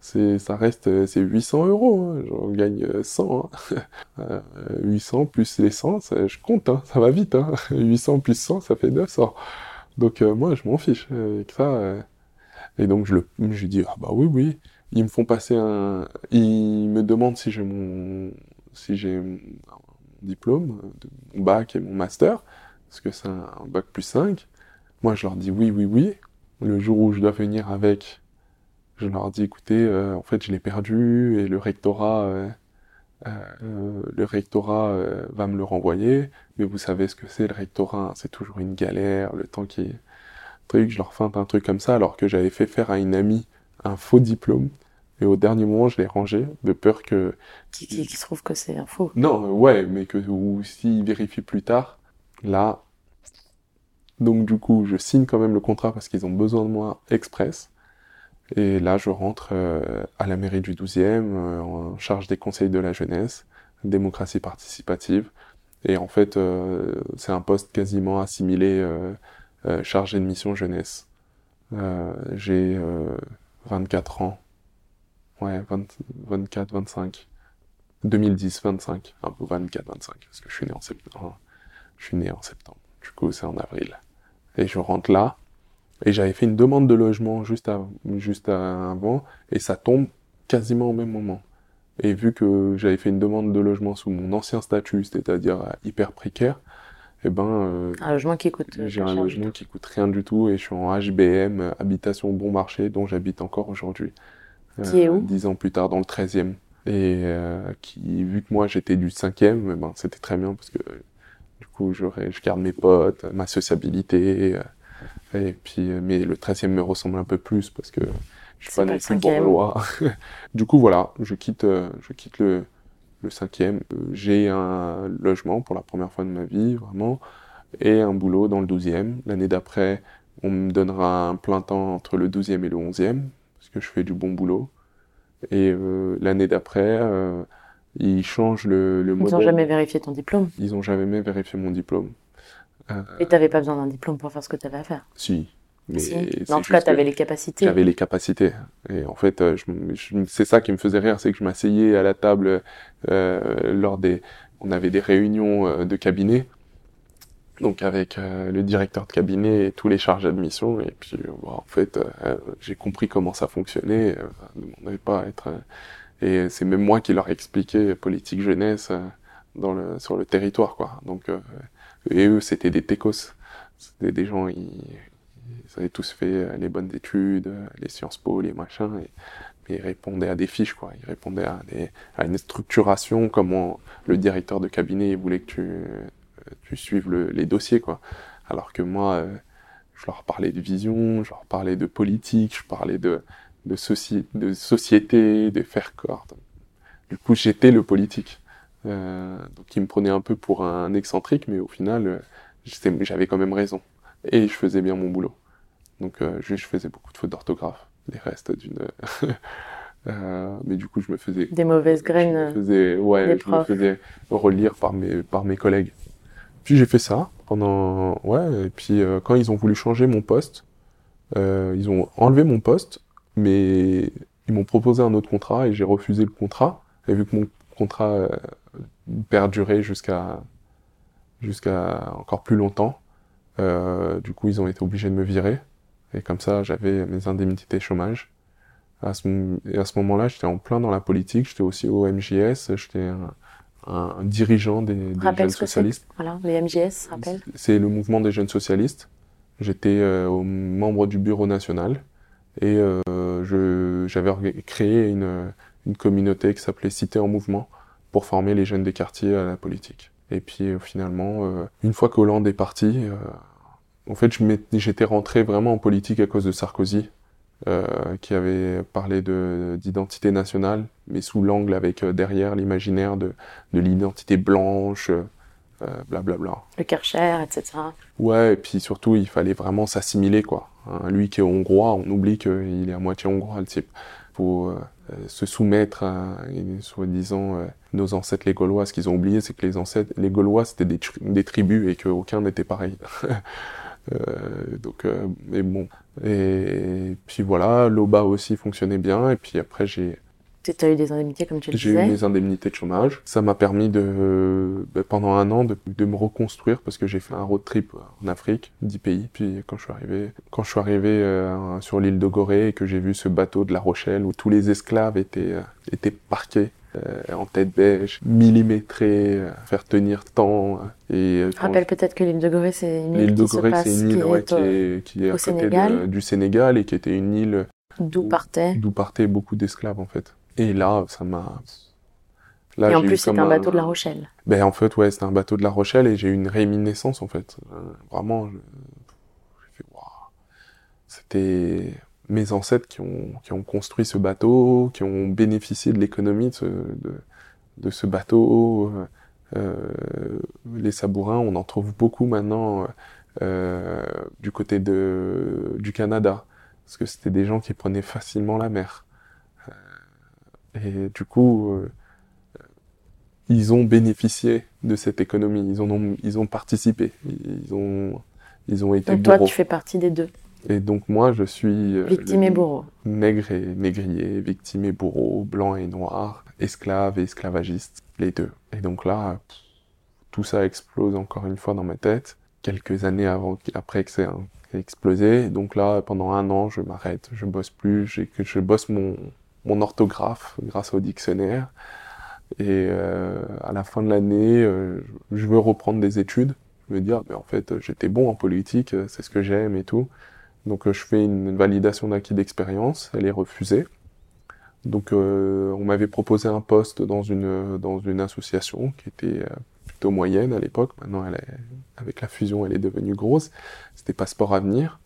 C'est, ça reste, c'est 800 euros. Hein. J'en gagne euh, 100. Hein. Euh, 800 plus les 100, ça, je compte. Hein. Ça va vite. Hein. 800 plus 100, ça fait 900. Donc euh, moi, je m'en fiche avec ça. euh. Et donc je le, dis ah bah oui oui. Ils me font passer un, ils me demandent si j'ai mon, si j'ai mon diplôme, mon bac et mon master, parce que c'est un bac plus 5. Moi, je leur dis oui oui oui. Le jour où je dois venir avec je leur dis écoutez, euh, en fait je l'ai perdu et le rectorat, euh, euh, le rectorat euh, va me le renvoyer, mais vous savez ce que c'est le rectorat, hein, c'est toujours une galère, le temps qui est truc, je leur feinte un truc comme ça alors que j'avais fait faire à une amie un faux diplôme. Et au dernier moment je l'ai rangé de peur que Qui, qui, trouve que c'est un faux. non euh, ouais mais que ou s'ils vérifient plus tard là. Donc du coup je signe quand même le contrat parce qu'ils ont besoin de moi express et là, je rentre euh, à la mairie du 12e, euh, en charge des conseils de la jeunesse, démocratie participative. Et en fait, euh, c'est un poste quasiment assimilé chargé de mission jeunesse. J'ai 24 ans. Ouais, 20, 24, 25. 2010, 25. Un peu 24, 25, parce que je suis né en septembre. Je suis né en septembre. Du coup, c'est en avril. Et je rentre là. Et j'avais fait une demande de logement juste, à, juste à- avant, et ça tombe quasiment au même moment. Et vu que j'avais fait une demande de logement sous mon ancien statut, c'est-à-dire euh, hyper précaire, eh ben, euh, Un logement qui coûte. euh, j'ai un logement qui coûte rien du tout, et je suis en HBM, euh, habitation bon marché, dont j'habite encore aujourd'hui. Qui est où? Dix ans plus tard, dans le 13e. Et euh, qui, vu que moi j'étais du 5e, eh ben, c'était très bien, parce que euh, du coup, je garde mes potes, ma sociabilité, euh, et puis, euh, mais le 13e me ressemble un peu plus parce que je suis pas non plus cinquième. bourgeois. du coup, voilà, je quitte, euh, je quitte le, le 5e. Euh, J'ai un logement pour la première fois de ma vie, vraiment, et un boulot dans le 12e. L'année d'après, on me donnera un plein temps entre le 12e et le 11e, parce que je fais du bon boulot. Et euh, l'année d'après, euh, ils changent le, le Ils n'ont jamais vérifié ton diplôme. Ils ont jamais vérifié mon diplôme. Euh, Et t'avais pas besoin d'un diplôme pour faire ce que t'avais à faire. si. Mais Si. Mais en tout cas, que t'avais les capacités. J'avais les capacités. Et en fait, euh, je, me- je- c'est ça qui me faisait rire, c'est que je m'asseyais à la table euh, lors des... On avait des réunions euh, de cabinet, donc avec euh, le directeur de cabinet et tous les chargés d'admission. Et puis, en fait, euh, j'ai compris comment ça fonctionnait. Ne demandez pas à être... et c'est même moi qui leur expliquais politique jeunesse dans le, sur le territoire, quoi. Donc, euh, et eux, c'était des techos. C'était des gens, ils, ils avaient tous fait euh, les bonnes études, euh, les Sciences Po, les machins, et, mais ils répondaient à des fiches, quoi. Ils répondaient à, des, à une structuration, comment le directeur de cabinet voulait que tu, euh, tu suives le- les dossiers, quoi. Alors que moi, je leur parlais de vision, je leur parlais de politique, je parlais de, de société, de faire corps. Du coup, j'étais le politique. Euh, donc, me prenaient un peu pour un excentrique, mais au final, euh, j'avais quand même raison. Et je faisais bien mon boulot. Donc, euh, je, je faisais beaucoup de fautes d'orthographe. Les restes d'une. Euh, mais du coup, je me faisais. Des mauvaises graines. Je me faisais, ouais, des je me faisais relire par mes, par mes collègues. Puis j'ai fait ça pendant, ouais, et puis euh, quand ils ont voulu changer mon poste, euh, ils ont enlevé mon poste, mais ils m'ont proposé un autre contrat et j'ai refusé le contrat. Et vu que mon contrat perdurait jusqu'à, jusqu'à encore plus longtemps, euh, du coup ils ont été obligés de me virer. Et comme ça, j'avais mes indemnités chômage. À ce, et à ce moment-là, j'étais en plein dans la politique, j'étais aussi au MJS, j'étais un, un dirigeant des, des Rappelle jeunes ce socialistes. Voilà, les MJS, rappelle. C'est le mouvement des jeunes socialistes. J'étais euh, membre du bureau national et euh, j'avais créé une, une communauté qui s'appelait Cité en mouvement pour former les jeunes des quartiers à la politique. Et puis euh, finalement, euh, une fois qu'Hollande est parti, euh, en fait, j'étais rentré vraiment en politique à cause de Sarkozy, euh, qui avait parlé de, d'identité nationale, mais sous l'angle avec euh, derrière l'imaginaire de, de l'identité blanche, euh, blablabla. Le Karcher, etc. Ouais, et puis surtout, il fallait vraiment s'assimiler, quoi. Hein, lui qui est hongrois, on oublie qu'il est à moitié hongrois, le type. Faut se soumettre à, soi-disant, euh, nos ancêtres les Gaulois. Ce qu'ils ont oublié, c'est que les ancêtres, les Gaulois, c'était des tribus et qu'aucun n'était pareil. Euh, donc, euh, mais bon. Et, puis voilà, l'OBA aussi fonctionnait bien. Et puis après, j'ai Tu as eu des indemnités, comme tu le j'ai eu disais. mes indemnités de chômage. Ça m'a permis de, ben, pendant un an, de, de me reconstruire parce que j'ai fait un road trip en Afrique, 10 pays. Puis quand je suis arrivé, quand je suis arrivé euh, sur l'île de Gorée et que j'ai vu ce bateau de La Rochelle où tous les esclaves étaient, euh, étaient parqués euh, en tête bêche, millimétrés, euh, faire tenir temps. euh, et euh, Rappelle peut-être que l'île de Gorée, c'est une île L'île de qui Gorée, c'est une île qui ouais, est qui est, qui est à côté de- Sénégal. du Sénégal et qui était une île d'où partait. d'où partaient beaucoup d'esclaves en fait. Et là, ça m'a. Là, Et en plus, c'est un bateau de La Rochelle. Ben en fait, ouais, c'était un bateau de La Rochelle et j'ai eu une réminiscence en fait. Euh, vraiment, je- j'ai fait waouh. C'était mes ancêtres qui ont qui ont construit ce bateau, qui ont bénéficié de l'économie de ce, de, de ce bateau. Euh, euh, les sabourins, on en trouve beaucoup maintenant euh, du côté de du Canada parce que c'était des gens qui prenaient facilement la mer. Et du coup, euh, ils ont bénéficié de cette économie, ils en ont, ils ont participé, ils ont, ils ont été Donc toi, tu fais partie des deux. Et donc moi, je suis euh, Victime et bourreau. nègre et négrier, victime et bourreau, blanc et noir, esclave et esclavagiste, les deux. Et donc là, pff, tout ça explose encore une fois dans ma tête, quelques années avant, après que c'est explosé. Donc là, pendant un an, je m'arrête, je bosse plus, je bosse mon, mon orthographe grâce au dictionnaire. Et euh, à la fin de l'année, euh, je veux reprendre des études. Je me dire, en fait, j'étais bon en politique, c'est ce que j'aime et tout. Donc euh, je fais une validation d'acquis d'expérience, elle est refusée. Donc euh, on m'avait proposé un poste dans une dans une association qui était euh, plutôt moyenne à l'époque. Maintenant, avec la fusion, elle est devenue grosse. C'était Passeport Avenir.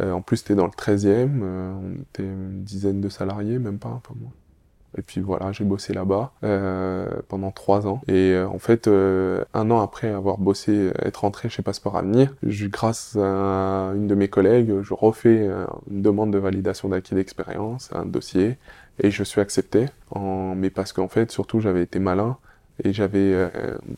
Euh, en plus, c'était dans le 13e. euh, on était une dizaine de salariés, même pas un peu moins. Et puis voilà, j'ai bossé là-bas euh, pendant trois ans. Et euh, en fait, un an après avoir bossé, être rentré chez Passeport Avenir, je, grâce à une de mes collègues, je refais une demande de validation d'acquis d'expérience, un dossier, et je suis accepté. Mais parce qu'en fait, surtout, j'avais été malin et j'avais euh,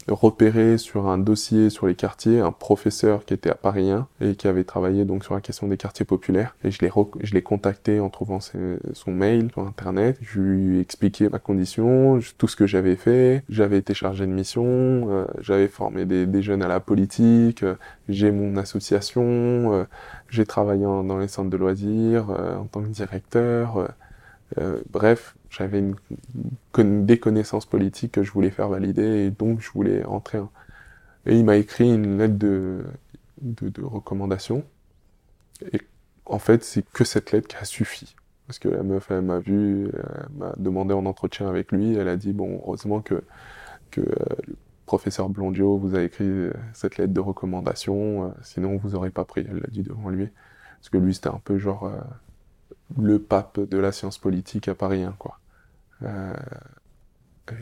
repéré sur un dossier sur les quartiers un professeur qui était à Paris 1 et qui avait travaillé donc sur la question des quartiers populaires. Et je l'ai je l'ai contacté en trouvant son mail sur internet. Je lui ai expliqué ma condition tout ce que j'avais fait. J'avais été chargé de mission euh, j'avais formé des, des jeunes à la politique euh, j'ai mon association euh, j'ai travaillé dans les centres de loisirs en tant que directeur bref, j'avais une, con- des connaissances politiques que je voulais faire valider et donc je voulais entrer. en- Et il m'a écrit une lettre de, de, recommandation. Et en fait, c'est que cette lettre qui a suffi. Parce que la meuf, elle m'a vu, elle m'a demandé en entretien avec lui, elle a dit, bon, heureusement que, que euh, le professeur Blondio vous a écrit euh, cette lettre de recommandation, euh, sinon vous aurez pas pris, elle l'a dit devant lui. Parce que lui, c'était un peu genre le pape de la science politique à Paris 1, quoi. Euh, et,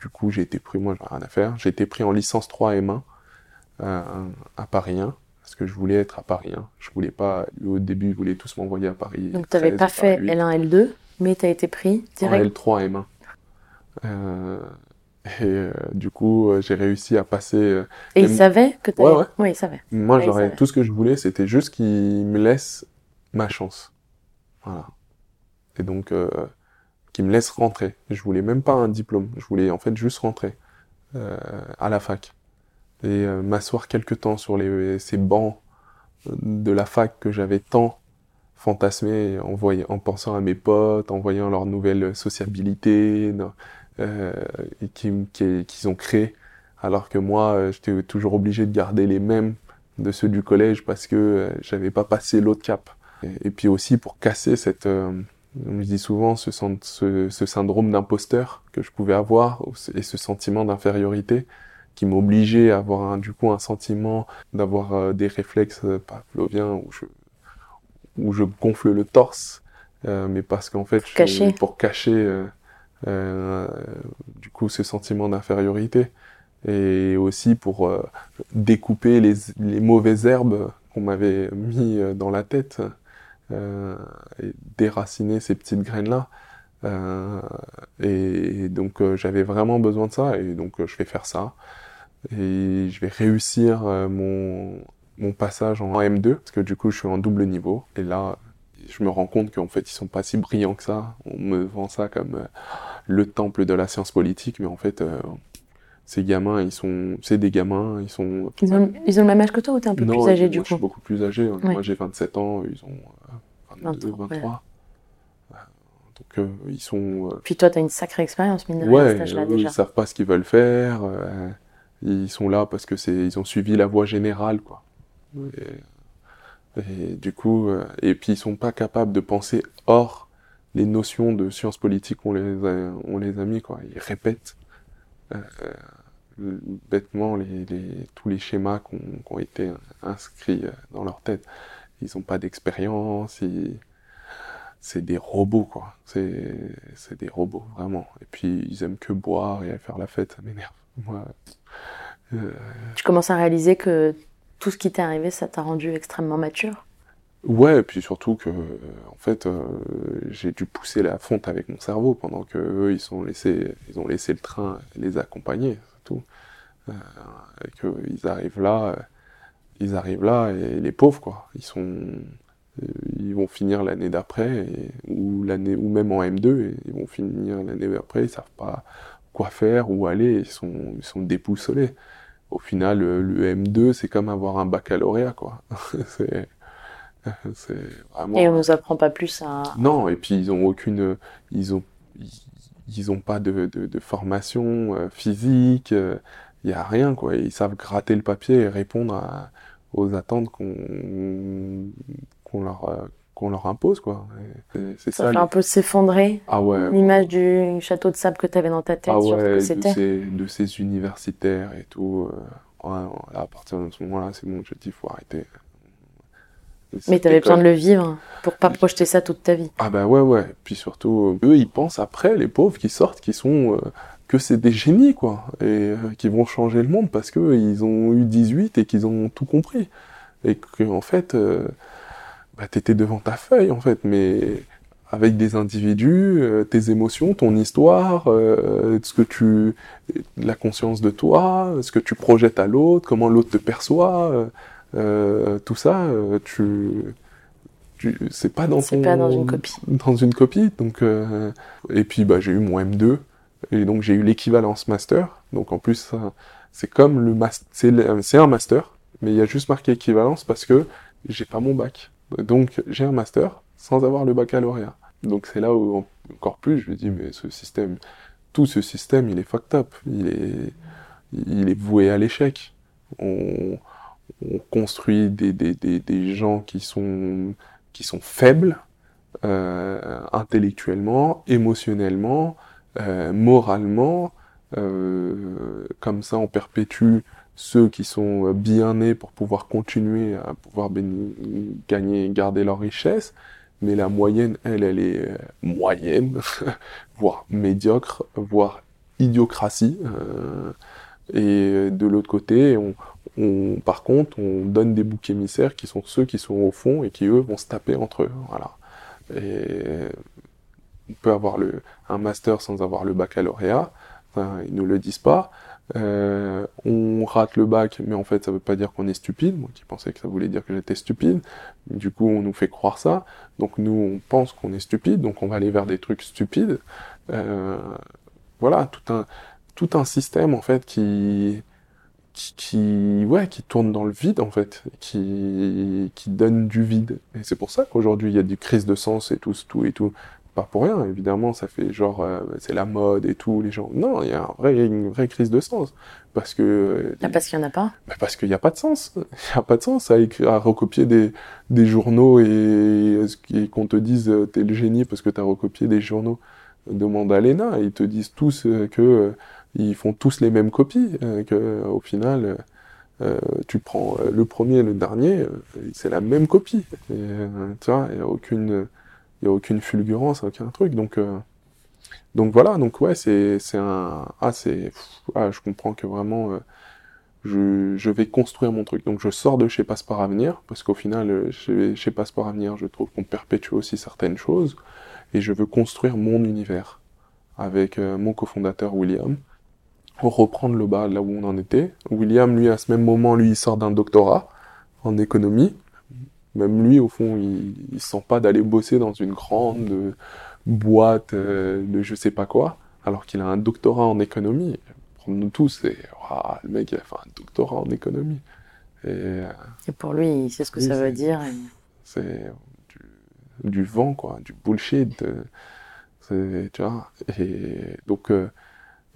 du coup, j'ai été pris, moi, j'ai rien à faire. J'ai été pris en licence 3 M1 euh, à Paris 1, parce que je voulais être à Paris 1. Je voulais pas, au début, ils voulaient tous m'envoyer à Paris. Donc tu n'avais 13, pas fait Paris 8. L1, L2, mais tu as été pris en direct. L3 M1. Euh, et euh, du coup, euh, j'ai réussi à passer. euh, Et ils savaient que tu Ouais, ouais. Oui, ils savaient. Moi, Ouais, j'aurais tout ce que je voulais, c'était juste qu'ils me laissent ma chance. Voilà. Et donc, euh, qu'ils me laissent rentrer. Je voulais même pas un diplôme. Je voulais en fait juste rentrer euh, à la fac et euh, m'asseoir quelque temps sur les, ces bancs de la fac que j'avais tant fantasmé en, en pensant à mes potes, en voyant leur nouvelle sociabilité euh, et qui- qui- qu'ils ont créé alors que moi, euh, j'étais toujours obligé de garder les mêmes de ceux du collège parce que euh, j'avais pas passé l'autre cap. Et, et puis aussi pour casser cette, euh, on me dit souvent ce, sen- ce, ce syndrome d'imposteur que je pouvais avoir et ce sentiment d'infériorité qui m'obligeait à avoir un, du coup un sentiment d'avoir euh, des réflexes euh, pavloviens où je, où je gonfle le torse, euh, mais parce qu'en fait, je- cacher. pour cacher euh, euh, du coup ce sentiment d'infériorité et aussi pour découper les, les mauvaises herbes qu'on m'avait mis dans la tête et déraciner ces petites graines-là. Euh, et, donc euh, j'avais vraiment besoin de ça et donc euh, je vais faire ça et je vais réussir euh, mon, mon passage en M2 parce que du coup je suis en double niveau et là je me rends compte qu'en fait ils sont pas si brillants que ça on me vend ça comme euh, le temple de la science politique mais en fait euh, ces gamins ils sont c'est des gamins ils sont Ils ont, ils ont le même âge que toi ou t'es un peu non, plus âgé moi, du je suis coup? beaucoup plus âgé. Ouais. Moi, j'ai 27 ans, ils ont euh, 22, 23, 23. Euh, Donc, euh, ils sont... euh, Puis toi, tu as une sacrée expérience, mine de ouais, cet âge-là eux, déjà. ils savent pas ce qu'ils veulent faire. euh, ils sont là parce que c'est, ils ont suivi la voie générale, quoi. Et, et du coup, euh, et puis ils sont pas capables de penser hors les notions de sciences politiques, on les a, on les a mis, quoi. Ils répètent euh, euh, bêtement les, les, tous les schémas qui ont, qui ont été inscrits euh, dans leur tête. Ils ont pas d'expérience, ils... c'est des robots, quoi. C'est, c'est des robots, vraiment. Et puis, ils aiment que boire et faire la fête, ça m'énerve. Moi, euh, Tu commences à réaliser que tout ce qui t'est arrivé, ça t'a rendu extrêmement mature? Ouais, et puis surtout que, euh, en fait, euh, j'ai dû pousser la fonte avec mon cerveau pendant que eux, ils sont laissés, ils ont laissé le train les accompagner, c'est tout. Euh, et qu'ils arrivent là, ils arrivent là et les pauvres, quoi, ils sont, euh, ils vont finir l'année d'après ou l'année ou même en M2 et ils vont finir l'année d'après, ils savent pas quoi faire, où aller, ils sont, ils sont déboussolés. Au final, le, le M2, c'est comme avoir un baccalauréat, quoi. c'est, vraiment. Et on nous apprend pas plus à. Non, et puis ils ont aucune, ils ont, ils, ont pas de, de, de formation euh, physique, il y a rien quoi. Ils savent gratter le papier et répondre à- aux attentes qu'on qu'on leur euh, qu'on leur impose quoi. C'est Ça ça. fait les- un peu s'effondrer Ah ouais. l'image du château de sable que t'avais dans ta tête Ah sur ce que de de ces universitaires et tout. euh, ouais, à partir de ce moment-là, c'est bon, je dis, faut arrêter. Mais t'avais besoin de le vivre. Pour pas projeter ça toute ta vie. Ah bah ouais, ouais. Puis surtout, euh, eux, ils pensent après, les pauvres qui sortent, qui sont... euh, que c'est des génies, quoi. Et euh, qui vont changer le monde parce que ils ont eu 18 et qu'ils ont tout compris. Et que, en fait, euh, bah, t'étais devant ta feuille, en fait, mais avec des individus, euh, tes émotions, ton histoire, euh, ce que tu, la conscience de toi, ce que tu projettes à l'autre, comment l'autre te perçoit, tout ça, tu, c'est pas dans C'est ton, pas dans une copie. dans une copie. Donc, euh, et puis bah j'ai eu mon M2 et donc j'ai eu l'équivalence master. Donc en plus c'est comme le c'est un master, mais il y a juste marqué équivalence parce que j'ai pas mon bac. Donc j'ai un master sans avoir le baccalauréat. Donc c'est là où en- encore plus je me dis mais ce système, tout ce système il est fucked up, il est il est voué à l'échec. On, on construit des, des, des, des gens qui sont qui sont faibles euh, intellectuellement, émotionnellement, euh, moralement. euh, comme ça, on perpétue ceux qui sont bien nés pour pouvoir continuer à pouvoir béni- gagner, garder leur richesse. Mais la moyenne, elle, elle est euh, moyenne, voire médiocre, voire idiocratie. euh, et de l'autre côté, on, on, par contre, on donne des boucs émissaires qui sont ceux qui sont au fond et qui, eux, vont se taper entre eux. Voilà. Et peut avoir un master sans avoir le baccalauréat, ils ne le disent pas. Euh, on rate le bac, mais en fait, ça veut pas dire qu'on est stupide. Moi qui pensais que ça voulait dire que j'étais stupide. Du coup, on nous fait croire ça. Donc nous, on pense qu'on est stupide, donc on va aller vers des trucs stupides. Euh, voilà, tout un, système, en fait, qui, ouais, qui tourne dans le vide, en fait, qui, qui donne du vide. Et c'est pour ça qu'aujourd'hui, il y a des crises de sens et tout, tout et tout. Pas pour rien, évidemment, ça fait genre, euh, c'est la mode et tout, les gens. Non, il y a un vrai, une vraie crise de sens. Parce que. Ah, parce qu'il y en a pas? Bah, parce qu'il n'y a pas de sens. Il n'y a pas de sens à, écrire, à recopier des, des journaux et, et qu'on te dise euh, t'es le génie parce que t'as recopié des journaux. Demande à l'ENA, ils te disent tous euh, que euh, ils font tous les mêmes copies, euh, que euh, au final euh, euh, tu prends euh, le premier et le dernier, euh, c'est la même copie. Et, euh, tu vois, il n'y a aucune a aucune fulgurance, aucun truc. Donc euh, donc voilà, donc ouais, c'est un ah c'est ah, je comprends que vraiment euh, je, je vais construire mon truc. Donc je sors de chez Passeport Avenir, parce qu'au final, euh, chez, chez Avenir, je trouve qu'on perpétue aussi certaines choses, et je veux construire mon univers avec mon cofondateur William, reprendre le bas là où on en était. William, lui, à ce même moment, lui, il sort d'un doctorat en économie. Même lui, au fond, il, il sent pas d'aller bosser dans une grande boîte euh, de je sais pas quoi, alors qu'il a un doctorat en économie. Pour nous tous, Waouh, le mec il a fait un doctorat en économie. Et euh, Et pour lui, il sait ce que Oui, ça veut dire. et- c'est du, du vent, quoi, du bullshit. euh, tu vois. Et donc, euh,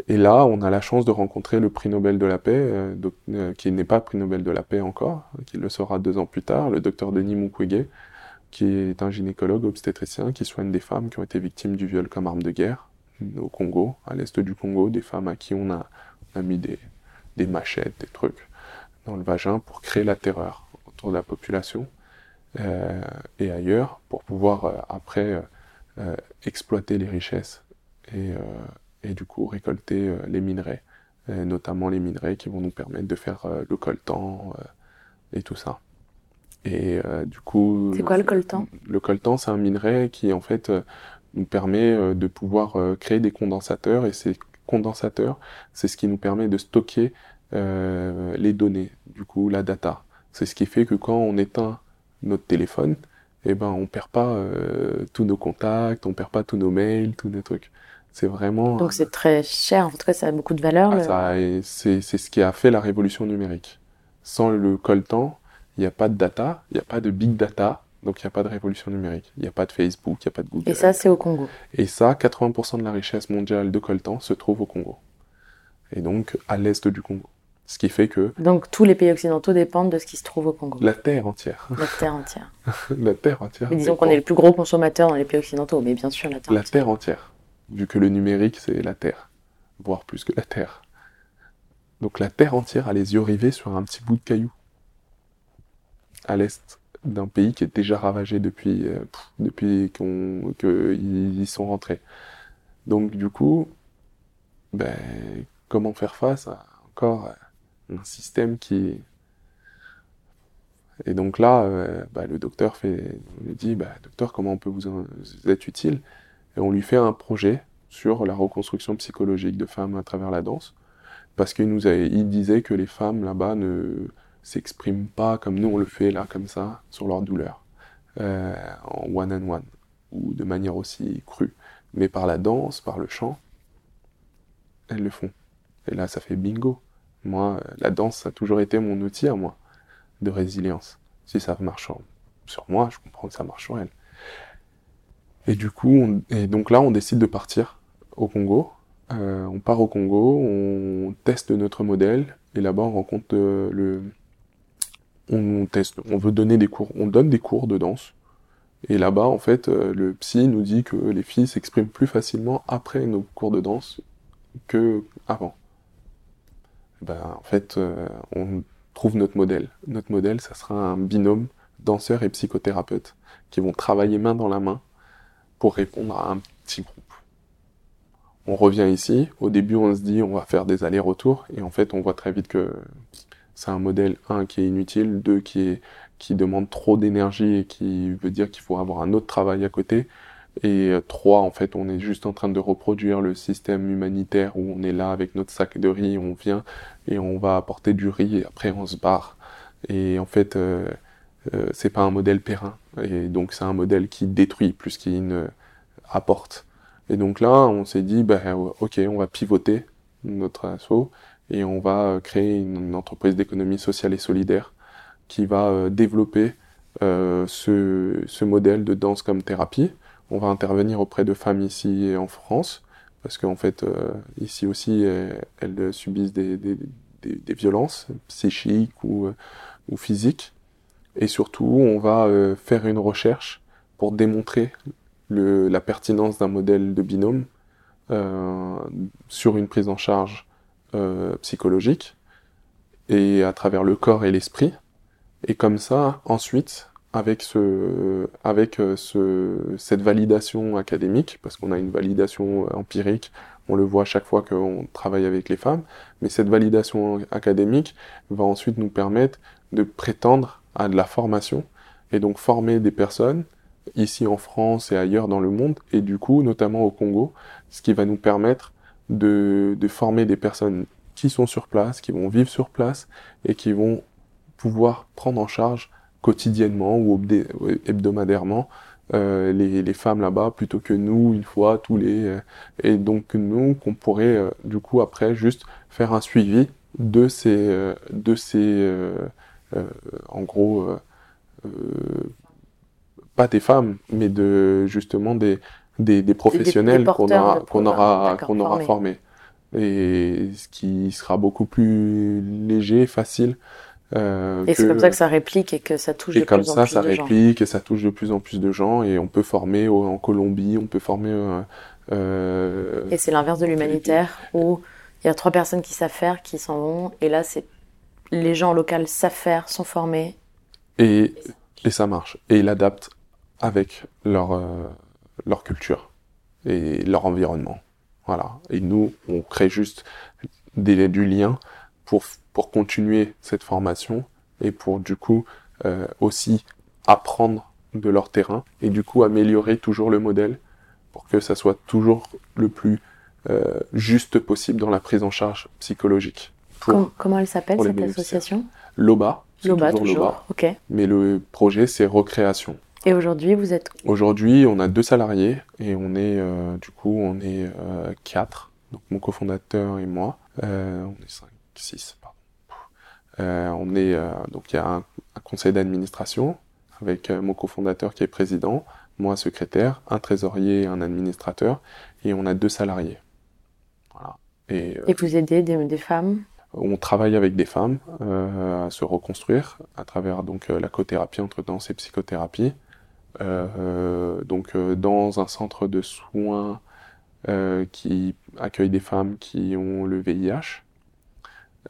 et là, on a la chance de rencontrer le prix Nobel de la paix, euh, euh, qui n'est pas prix Nobel de la paix encore, qui le sera deux ans plus tard, le docteur Denis Mukwege, qui est un gynécologue obstétricien qui soigne des femmes qui ont été victimes du viol comme arme de guerre au Congo, à l'est du Congo, des femmes à qui on a, on a mis des, des machettes, des trucs dans le vagin pour créer la terreur autour de la population euh, et ailleurs pour pouvoir euh, après euh, euh, exploiter les richesses et, et du coup récolter euh, les minerais, euh, notamment les minerais qui vont nous permettre de faire euh, le coltan et tout ça. Et du coup, C'est quoi le coltan? le coltan, c'est un minerai qui en fait nous permet de pouvoir créer des condensateurs et ces condensateurs, c'est ce qui nous permet de stocker euh, les données, du coup la data. C'est ce qui fait que quand on éteint notre téléphone, eh ben on perd pas euh, tous nos contacts, on perd pas tous nos mails, tous nos trucs. C'est vraiment Donc c'est très cher, en tout cas ça a beaucoup de valeur. ah, le- c'est ce qui a fait la révolution numérique. Sans le coltan, il n'y a pas de data, il n'y a pas de big data, donc il n'y a pas de révolution numérique. Il n'y a pas de Facebook, il n'y a pas de Google. Et ça c'est au Congo. Et ça, 80% de la richesse mondiale de coltan se trouve au Congo. Et donc à l'est du Congo. Ce qui fait que Donc tous les pays occidentaux dépendent de ce qui se trouve au Congo. la terre entière, La terre entière. la terre entière, Mais disons qu'on est le plus gros consommateur dans les pays occidentaux, mais bien sûr la terre la entière. terre entière, vu que le numérique c'est la terre, voire plus que la terre. Donc la terre entière a les yeux rivés sur un petit bout de caillou à l'est d'un pays qui est déjà ravagé depuis, euh, qu'ils y sont rentrés. Donc du coup, ben, comment faire face à encore un système qui... Et donc là, euh, bah, le docteur fait, lui dit, bah, docteur, comment on peut vous, en- vous être utile? Et on lui fait un projet sur la reconstruction psychologique de femmes à travers la danse, parce qu'il nous avait, il disait que les femmes là-bas ne s'expriment pas comme nous on le fait là, comme ça, sur leur douleur, euh, en one on one, ou de manière aussi crue. Mais par la danse, par le chant, elles le font. Et là, ça fait bingo. Moi, la danse, a toujours été mon outil à moi, de résilience. Si ça marche sur- moi, je comprends que ça marche sur elle. Et du coup, et donc là, on décide de partir au Congo. Euh, on part au Congo, on teste notre modèle, et là-bas, on rencontre euh, le... On teste, on veut donner des cours, on donne des cours de danse. Et là-bas, en fait, euh, le psy nous dit que les filles s'expriment plus facilement après nos cours de danse que avant. Ben, en fait, on trouve notre modèle. Notre modèle, ça sera un binôme danseur et psychothérapeute qui vont travailler main dans la main pour répondre à un petit groupe. On revient ici. Au début, on se dit on va faire des allers-retours et en fait, on voit très vite que c'est un modèle un qui est inutile, deux qui est qui demande trop d'énergie et qui veut dire qu'il faut avoir un autre travail à côté. Et euh, trois, en fait, on est juste en train de reproduire le système humanitaire où on est là avec notre sac de riz, on vient et on va apporter du riz et après on se barre. Et en fait, euh, euh, c'est pas un modèle périn. Et donc c'est un modèle qui détruit plus qu'il ne apporte. Et donc là, on s'est dit, bah, ok, on va pivoter notre assaut et on va euh, créer une, entreprise d'économie sociale et solidaire qui va euh, développer euh, ce, ce modèle de danse comme thérapie. On va intervenir auprès de femmes ici en France, parce qu'en fait, euh, ici aussi, elles, elles subissent des, des, des, des violences psychiques ou, euh, ou physiques. Et surtout, on va euh, faire une recherche pour démontrer la pertinence d'un modèle de binôme euh, sur une prise en charge euh, psychologique et à travers le corps et l'esprit. Et comme ça, ensuite, avec ce, avec ce, cette validation académique, parce qu'on a une validation empirique, on le voit chaque fois qu'on travaille avec les femmes, mais cette validation académique va ensuite nous permettre de prétendre à de la formation et donc former des personnes ici en France et ailleurs dans le monde, et du coup, notamment au Congo, ce qui va nous permettre de, de former des personnes qui sont sur place, qui vont vivre sur place et qui vont pouvoir prendre en charge quotidiennement ou hebdomadairement euh, les, les, femmes là-bas plutôt que nous une fois tous les euh, et donc nous qu'on pourrait euh, du coup après juste faire un suivi de ces de ces en gros pas des femmes mais de justement des des, des professionnels qu'on aura qu'on aura qu'on aura formés et ce qui sera beaucoup plus léger facile euh, et c'est comme ça que ça réplique et que ça touche et de comme plus ça, en plus ça de gens. réplique et ça touche de plus en plus de gens et on peut former au, en Colombie, on peut former. Euh, euh, et c'est l'inverse de l'humanitaire où il y a trois personnes qui savent faire, qui s'en vont et là c'est les gens locaux savent faire, sont formés. Et ça marche et ils l'adaptent avec leur euh, leur culture et leur environnement. Voilà. Et nous, on crée juste des, du lien pour pour continuer cette formation et pour du coup euh, aussi apprendre de leur terrain et du coup améliorer toujours le modèle pour que ça soit toujours le plus euh, juste possible dans la prise en charge psychologique. Pour, comment, comment elle s'appelle cette association? Loba. Loba toujours. Ok. Mais le projet c'est recréation. Et aujourd'hui vous êtes Aujourd'hui on a deux salariés et on est euh, du coup on est euh, quatre donc mon cofondateur et moi euh, on est cinq six pardon on est donc il y a un, un conseil d'administration avec mon cofondateur qui est président, moi secrétaire, un trésorier, un administrateur, et on a deux salariés. Voilà. Et, et vous aidez des, des, femmes? On travaille avec des femmes euh, à se reconstruire à travers donc la cothérapie entre danse et psychothérapie. Euh, donc dans un centre de soins qui accueille des femmes qui ont le VIH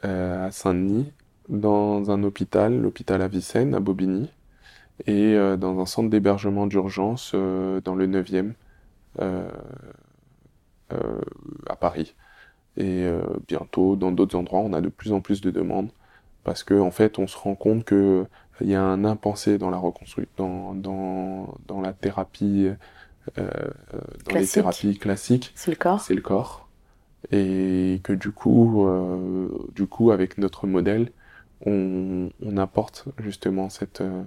à Saint-Denis dans un hôpital, l'hôpital Avicenne à Bobigny, et euh, dans un centre d'hébergement d'urgence euh, dans le 9e euh, euh, à Paris. Et euh, bientôt, dans d'autres endroits, on a de plus en plus de demandes parce que en fait, on se rend compte que il y a un impensé dans la reconstruction, dans, dans, dans la thérapie, euh, euh, dans les Classique. thérapies classiques, C'est le corps. c'est le corps. Et que du coup, euh, du coup, avec notre modèle, on, on apporte justement cette, euh,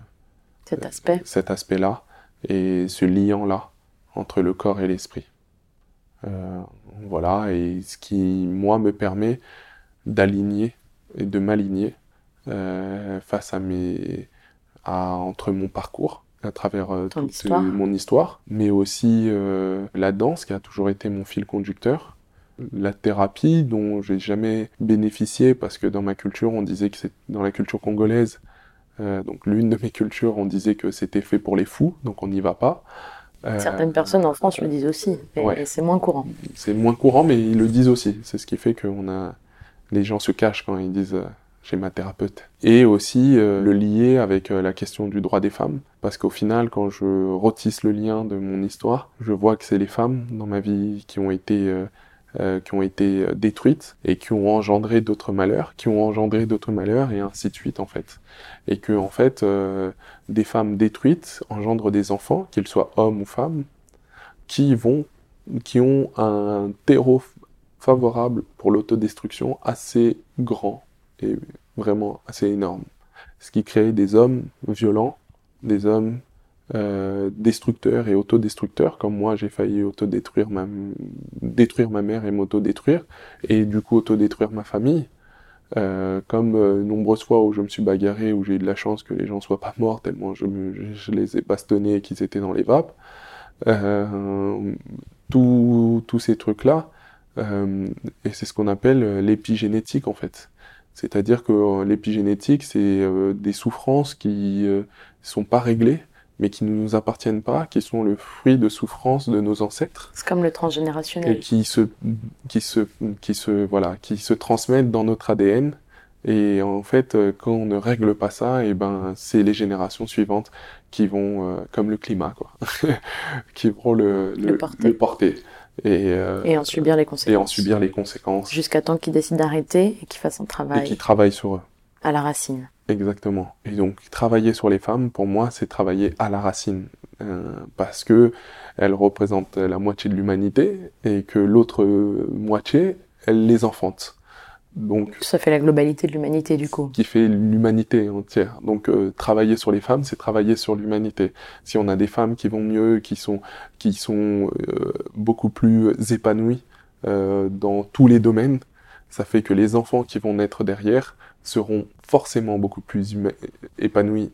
Cet aspect. cet aspect-là et ce lien-là entre le corps et l'esprit. Voilà, et ce qui, moi, me permet d'aligner et de m'aligner euh, face à mes, à, entre mon parcours, à travers euh, toute histoire. mon histoire, mais aussi euh, la danse qui a toujours été mon fil conducteur, la thérapie dont j'ai jamais bénéficié parce que dans ma culture, on disait que c'est dans la culture congolaise, euh, donc l'une de mes cultures, on disait que c'était fait pour les fous, donc on n'y va pas. Euh, Certaines personnes en France le disent aussi, mais ouais. c'est moins courant. c'est moins courant, mais ils le disent aussi. C'est ce qui fait que a les gens se cachent quand ils disent euh, j'ai ma thérapeute. Et aussi euh, le lier avec euh, la question du droit des femmes, parce qu'au final, quand je retisse le lien de mon histoire, je vois que c'est les femmes dans ma vie qui ont été euh, euh, qui ont été euh, détruites et qui ont engendré d'autres malheurs, qui ont engendré d'autres malheurs et ainsi de suite en fait. Et que en fait, euh, des femmes détruites engendrent des enfants, qu'ils soient hommes ou femmes, qui vont, qui ont un terreau favorable pour l'autodestruction assez grand et vraiment assez énorme. Ce qui crée des hommes violents, des hommes euh, destructeurs et autodestructeurs, comme moi j'ai failli autodétruire ma, détruire ma mère et m'autodétruire, et du coup autodétruire ma famille. Euh, comme euh, nombreuses fois où je me suis bagarré, où j'ai eu de la chance que les gens soient pas morts tellement je, les ai bastonnés et qu'ils étaient dans les vapes. Tous ces trucs-là, et c'est ce qu'on appelle l'épigénétique en fait. C'est-à-dire que l'épigénétique, c'est des souffrances qui sont pas réglées, mais qui ne nous appartiennent pas, qui sont le fruit de souffrances de nos ancêtres C'est comme le et transgénérationnel. qui se qui se qui se voilà qui se transmettent dans notre ADN et en fait euh, quand on ne règle pas ça et ben c'est les générations suivantes qui vont euh, comme le climat quoi qui vont le Le porter. le porter. et euh, Et en subir les et conséquences. en subir les conséquences Jusqu'à temps qu'ils décident d'arrêter et qu'ils fassent un et travail qui travaillent sur eux à la racine. Exactement. Et donc travailler sur les femmes, pour moi, c'est travailler à la racine, Euh, parce que elles représentent la moitié de l'humanité et que l'autre euh, moitié, elle les enfante. Donc, Ça fait la globalité de l'humanité du coup. qui fait l'humanité entière. Donc, euh, travailler sur les femmes, c'est travailler sur l'humanité. Si on a des femmes qui vont mieux, qui sont qui sont euh, beaucoup plus épanouies euh, dans tous les domaines, ça fait que les enfants qui vont naître derrière seront forcément beaucoup plus épanouis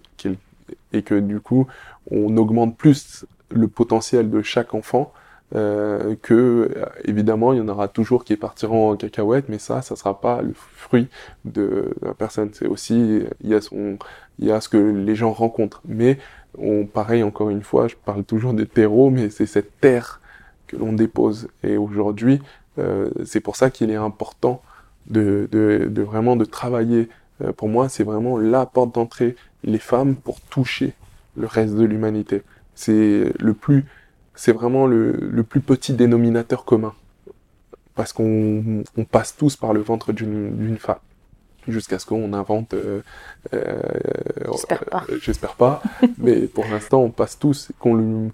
et que du coup, on augmente plus le potentiel de chaque enfant. Euh, que évidemment il y en aura toujours qui partiront en cacahuète mais ça ça sera pas le fruit de la personne c'est aussi il y a son il y a ce que les gens rencontrent mais on pareil encore une fois je parle toujours des terreaux mais c'est cette terre que l'on dépose et aujourd'hui euh, c'est pour ça qu'il est important de, de, de vraiment de travailler Euh, pour moi c'est vraiment la porte d'entrée les femmes pour toucher le reste de l'humanité. C'est le plus c'est vraiment le, le plus petit dénominateur commun. Parce qu'on on passe tous par le ventre d'une femme. Jusqu'à ce qu'on invente euh, euh, J'espère pas. euh, j'espère pas. Mais pour l'instant on passe tous qu'on le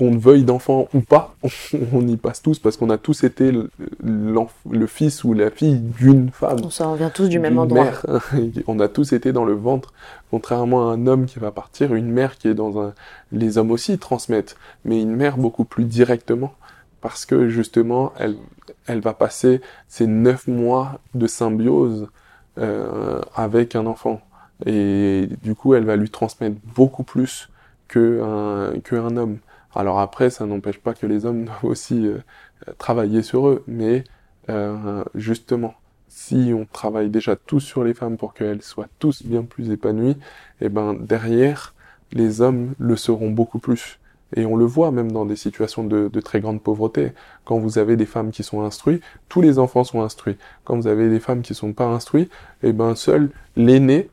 qu'on veuille d'enfant ou pas on y passe tous parce qu'on a tous été le, fils ou la fille d'une femme On s'en revient tous du même endroit. mère. on a tous été dans le ventre, contrairement à un homme qui va partir, une mère qui est dans un. Les hommes aussi transmettent, mais une mère beaucoup plus directement, parce que justement, elle, elle va passer ces neuf mois de symbiose euh, avec un enfant, et du coup, elle va lui transmettre beaucoup plus que un, que un homme. Alors après, ça n'empêche pas que les hommes doivent aussi euh, travailler sur eux, mais euh, justement, si on travaille déjà tous sur les femmes pour qu'elles soient tous bien plus épanouies, et ben derrière, les hommes le seront beaucoup plus. Et on le voit même dans des situations de, très grande pauvreté. Quand vous avez des femmes qui sont instruites, tous les enfants sont instruits. Quand vous avez des femmes qui sont pas instruites, et ben seul l'aîné,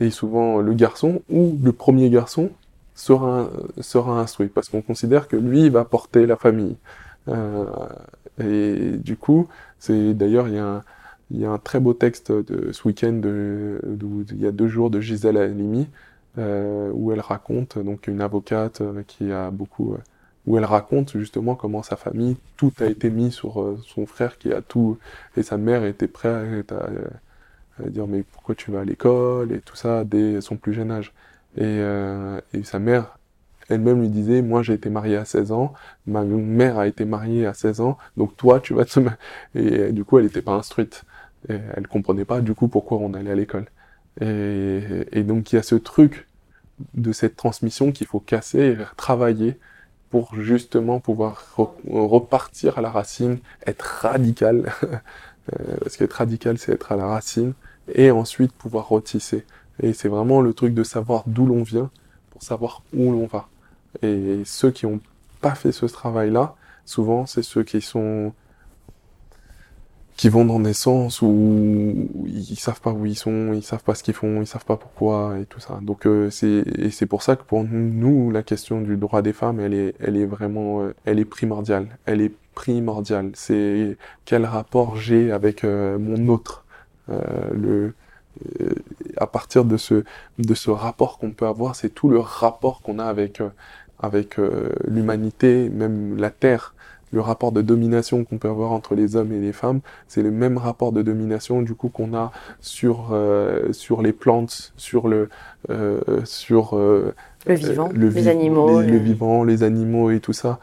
et souvent le garçon, ou le premier garçon, sera, instruit, parce qu'on considère que lui, va porter la famille. Euh, et du coup, c'est d'ailleurs, il y a un, très beau texte de ce week-end, il y a deux jours, de Gisèle Halimi, euh, où elle raconte, donc une avocate euh, qui a beaucoup, euh, où elle raconte justement comment sa famille, tout a été mis sur son frère qui a tout, et sa mère était prête à, à dire mais pourquoi tu vas à l'école et tout ça dès son plus jeune âge. Et, euh, et sa mère elle-même lui disait moi j'ai été mariée à 16 ans, ma mère a été mariée à 16 ans, donc toi tu vas te et euh, du coup elle n'était pas instruite. Et elle comprenait pas du coup pourquoi on allait à l'école. Et, donc il y a ce truc de cette transmission qu'il faut casser et travailler pour justement pouvoir re- repartir à la racine, être radical, Euh, parce qu'être radical c'est être à la racine, et ensuite pouvoir retisser. Et c'est vraiment le truc de savoir d'où l'on vient pour savoir où l'on va. Et ceux qui n'ont pas fait ce travail-là, souvent c'est ceux qui sont qui vont dans des sens où ils savent pas où ils sont, ils savent pas ce qu'ils font, ils savent pas pourquoi et tout ça. Donc euh, c'est et c'est pour ça que pour nous la question du droit des femmes, elle est elle est vraiment euh, elle est primordiale. Elle est primordiale. C'est quel rapport j'ai avec euh, mon autre. Le à partir de ce de ce rapport qu'on peut avoir, c'est tout le rapport qu'on a avec euh, avec euh, l'humanité, même la terre le rapport de domination qu'on peut avoir entre les hommes et les femmes, c'est le même rapport de domination du coup qu'on a sur euh, sur les plantes, sur le euh, sur Le vivant, le les animaux. les, le- le vivant, les animaux et tout ça.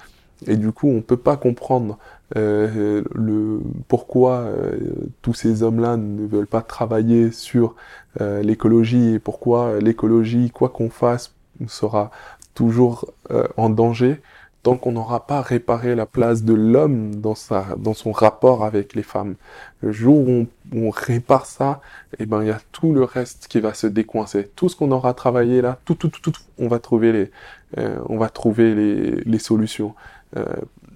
Et du coup, on peut pas comprendre euh, le pourquoi euh, tous ces hommes-là ne veulent pas travailler sur l'écologie et pourquoi l'écologie, quoi qu'on fasse, sera toujours euh, en danger tant qu'on n'aura pas réparé la place de l'homme dans sa dans son rapport avec les femmes. Le jour où on, on répare ça, eh ben il y a tout le reste qui va se décoincer. Tout ce qu'on aura travaillé là, tout tout tout, tout on va trouver les euh, on va trouver les, les solutions. Euh,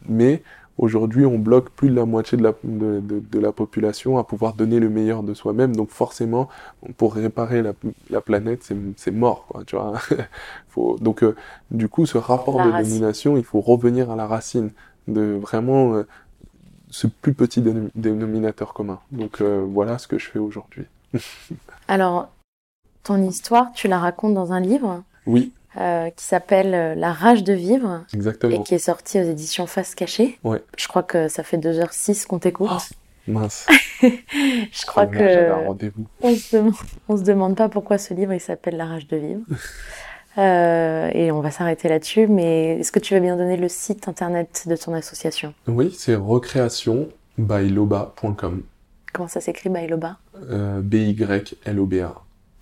mais aujourd'hui, on bloque plus de la moitié de la, de, de, de la population à pouvoir donner le meilleur de soi-même. Donc forcément, pour réparer la, la planète, c'est mort, quoi, tu vois. Faut, donc euh, du coup, ce rapport La de racine. domination, il faut revenir à la racine de vraiment euh, ce plus petit dénom- dénominateur commun. Donc euh, voilà ce que je fais aujourd'hui. Alors, ton histoire, tu la racontes dans un livre Oui, euh, qui s'appelle euh, La rage de vivre et qui est sorti aux éditions Face Cachée. Ouais. Je crois que ça fait 2h06 qu'on t'écoute. Oh, Mince. je crois Oh, un que rendez-vous. on se, demande, on se demande pas pourquoi ce livre il s'appelle La rage de vivre. Euh, et on va s'arrêter là-dessus, mais est-ce que tu veux bien donner le site internet de ton association? Oui, c'est recréation by loba.com. Comment ça s'écrit, Bailoba Euh, B-Y-L-O-B-A.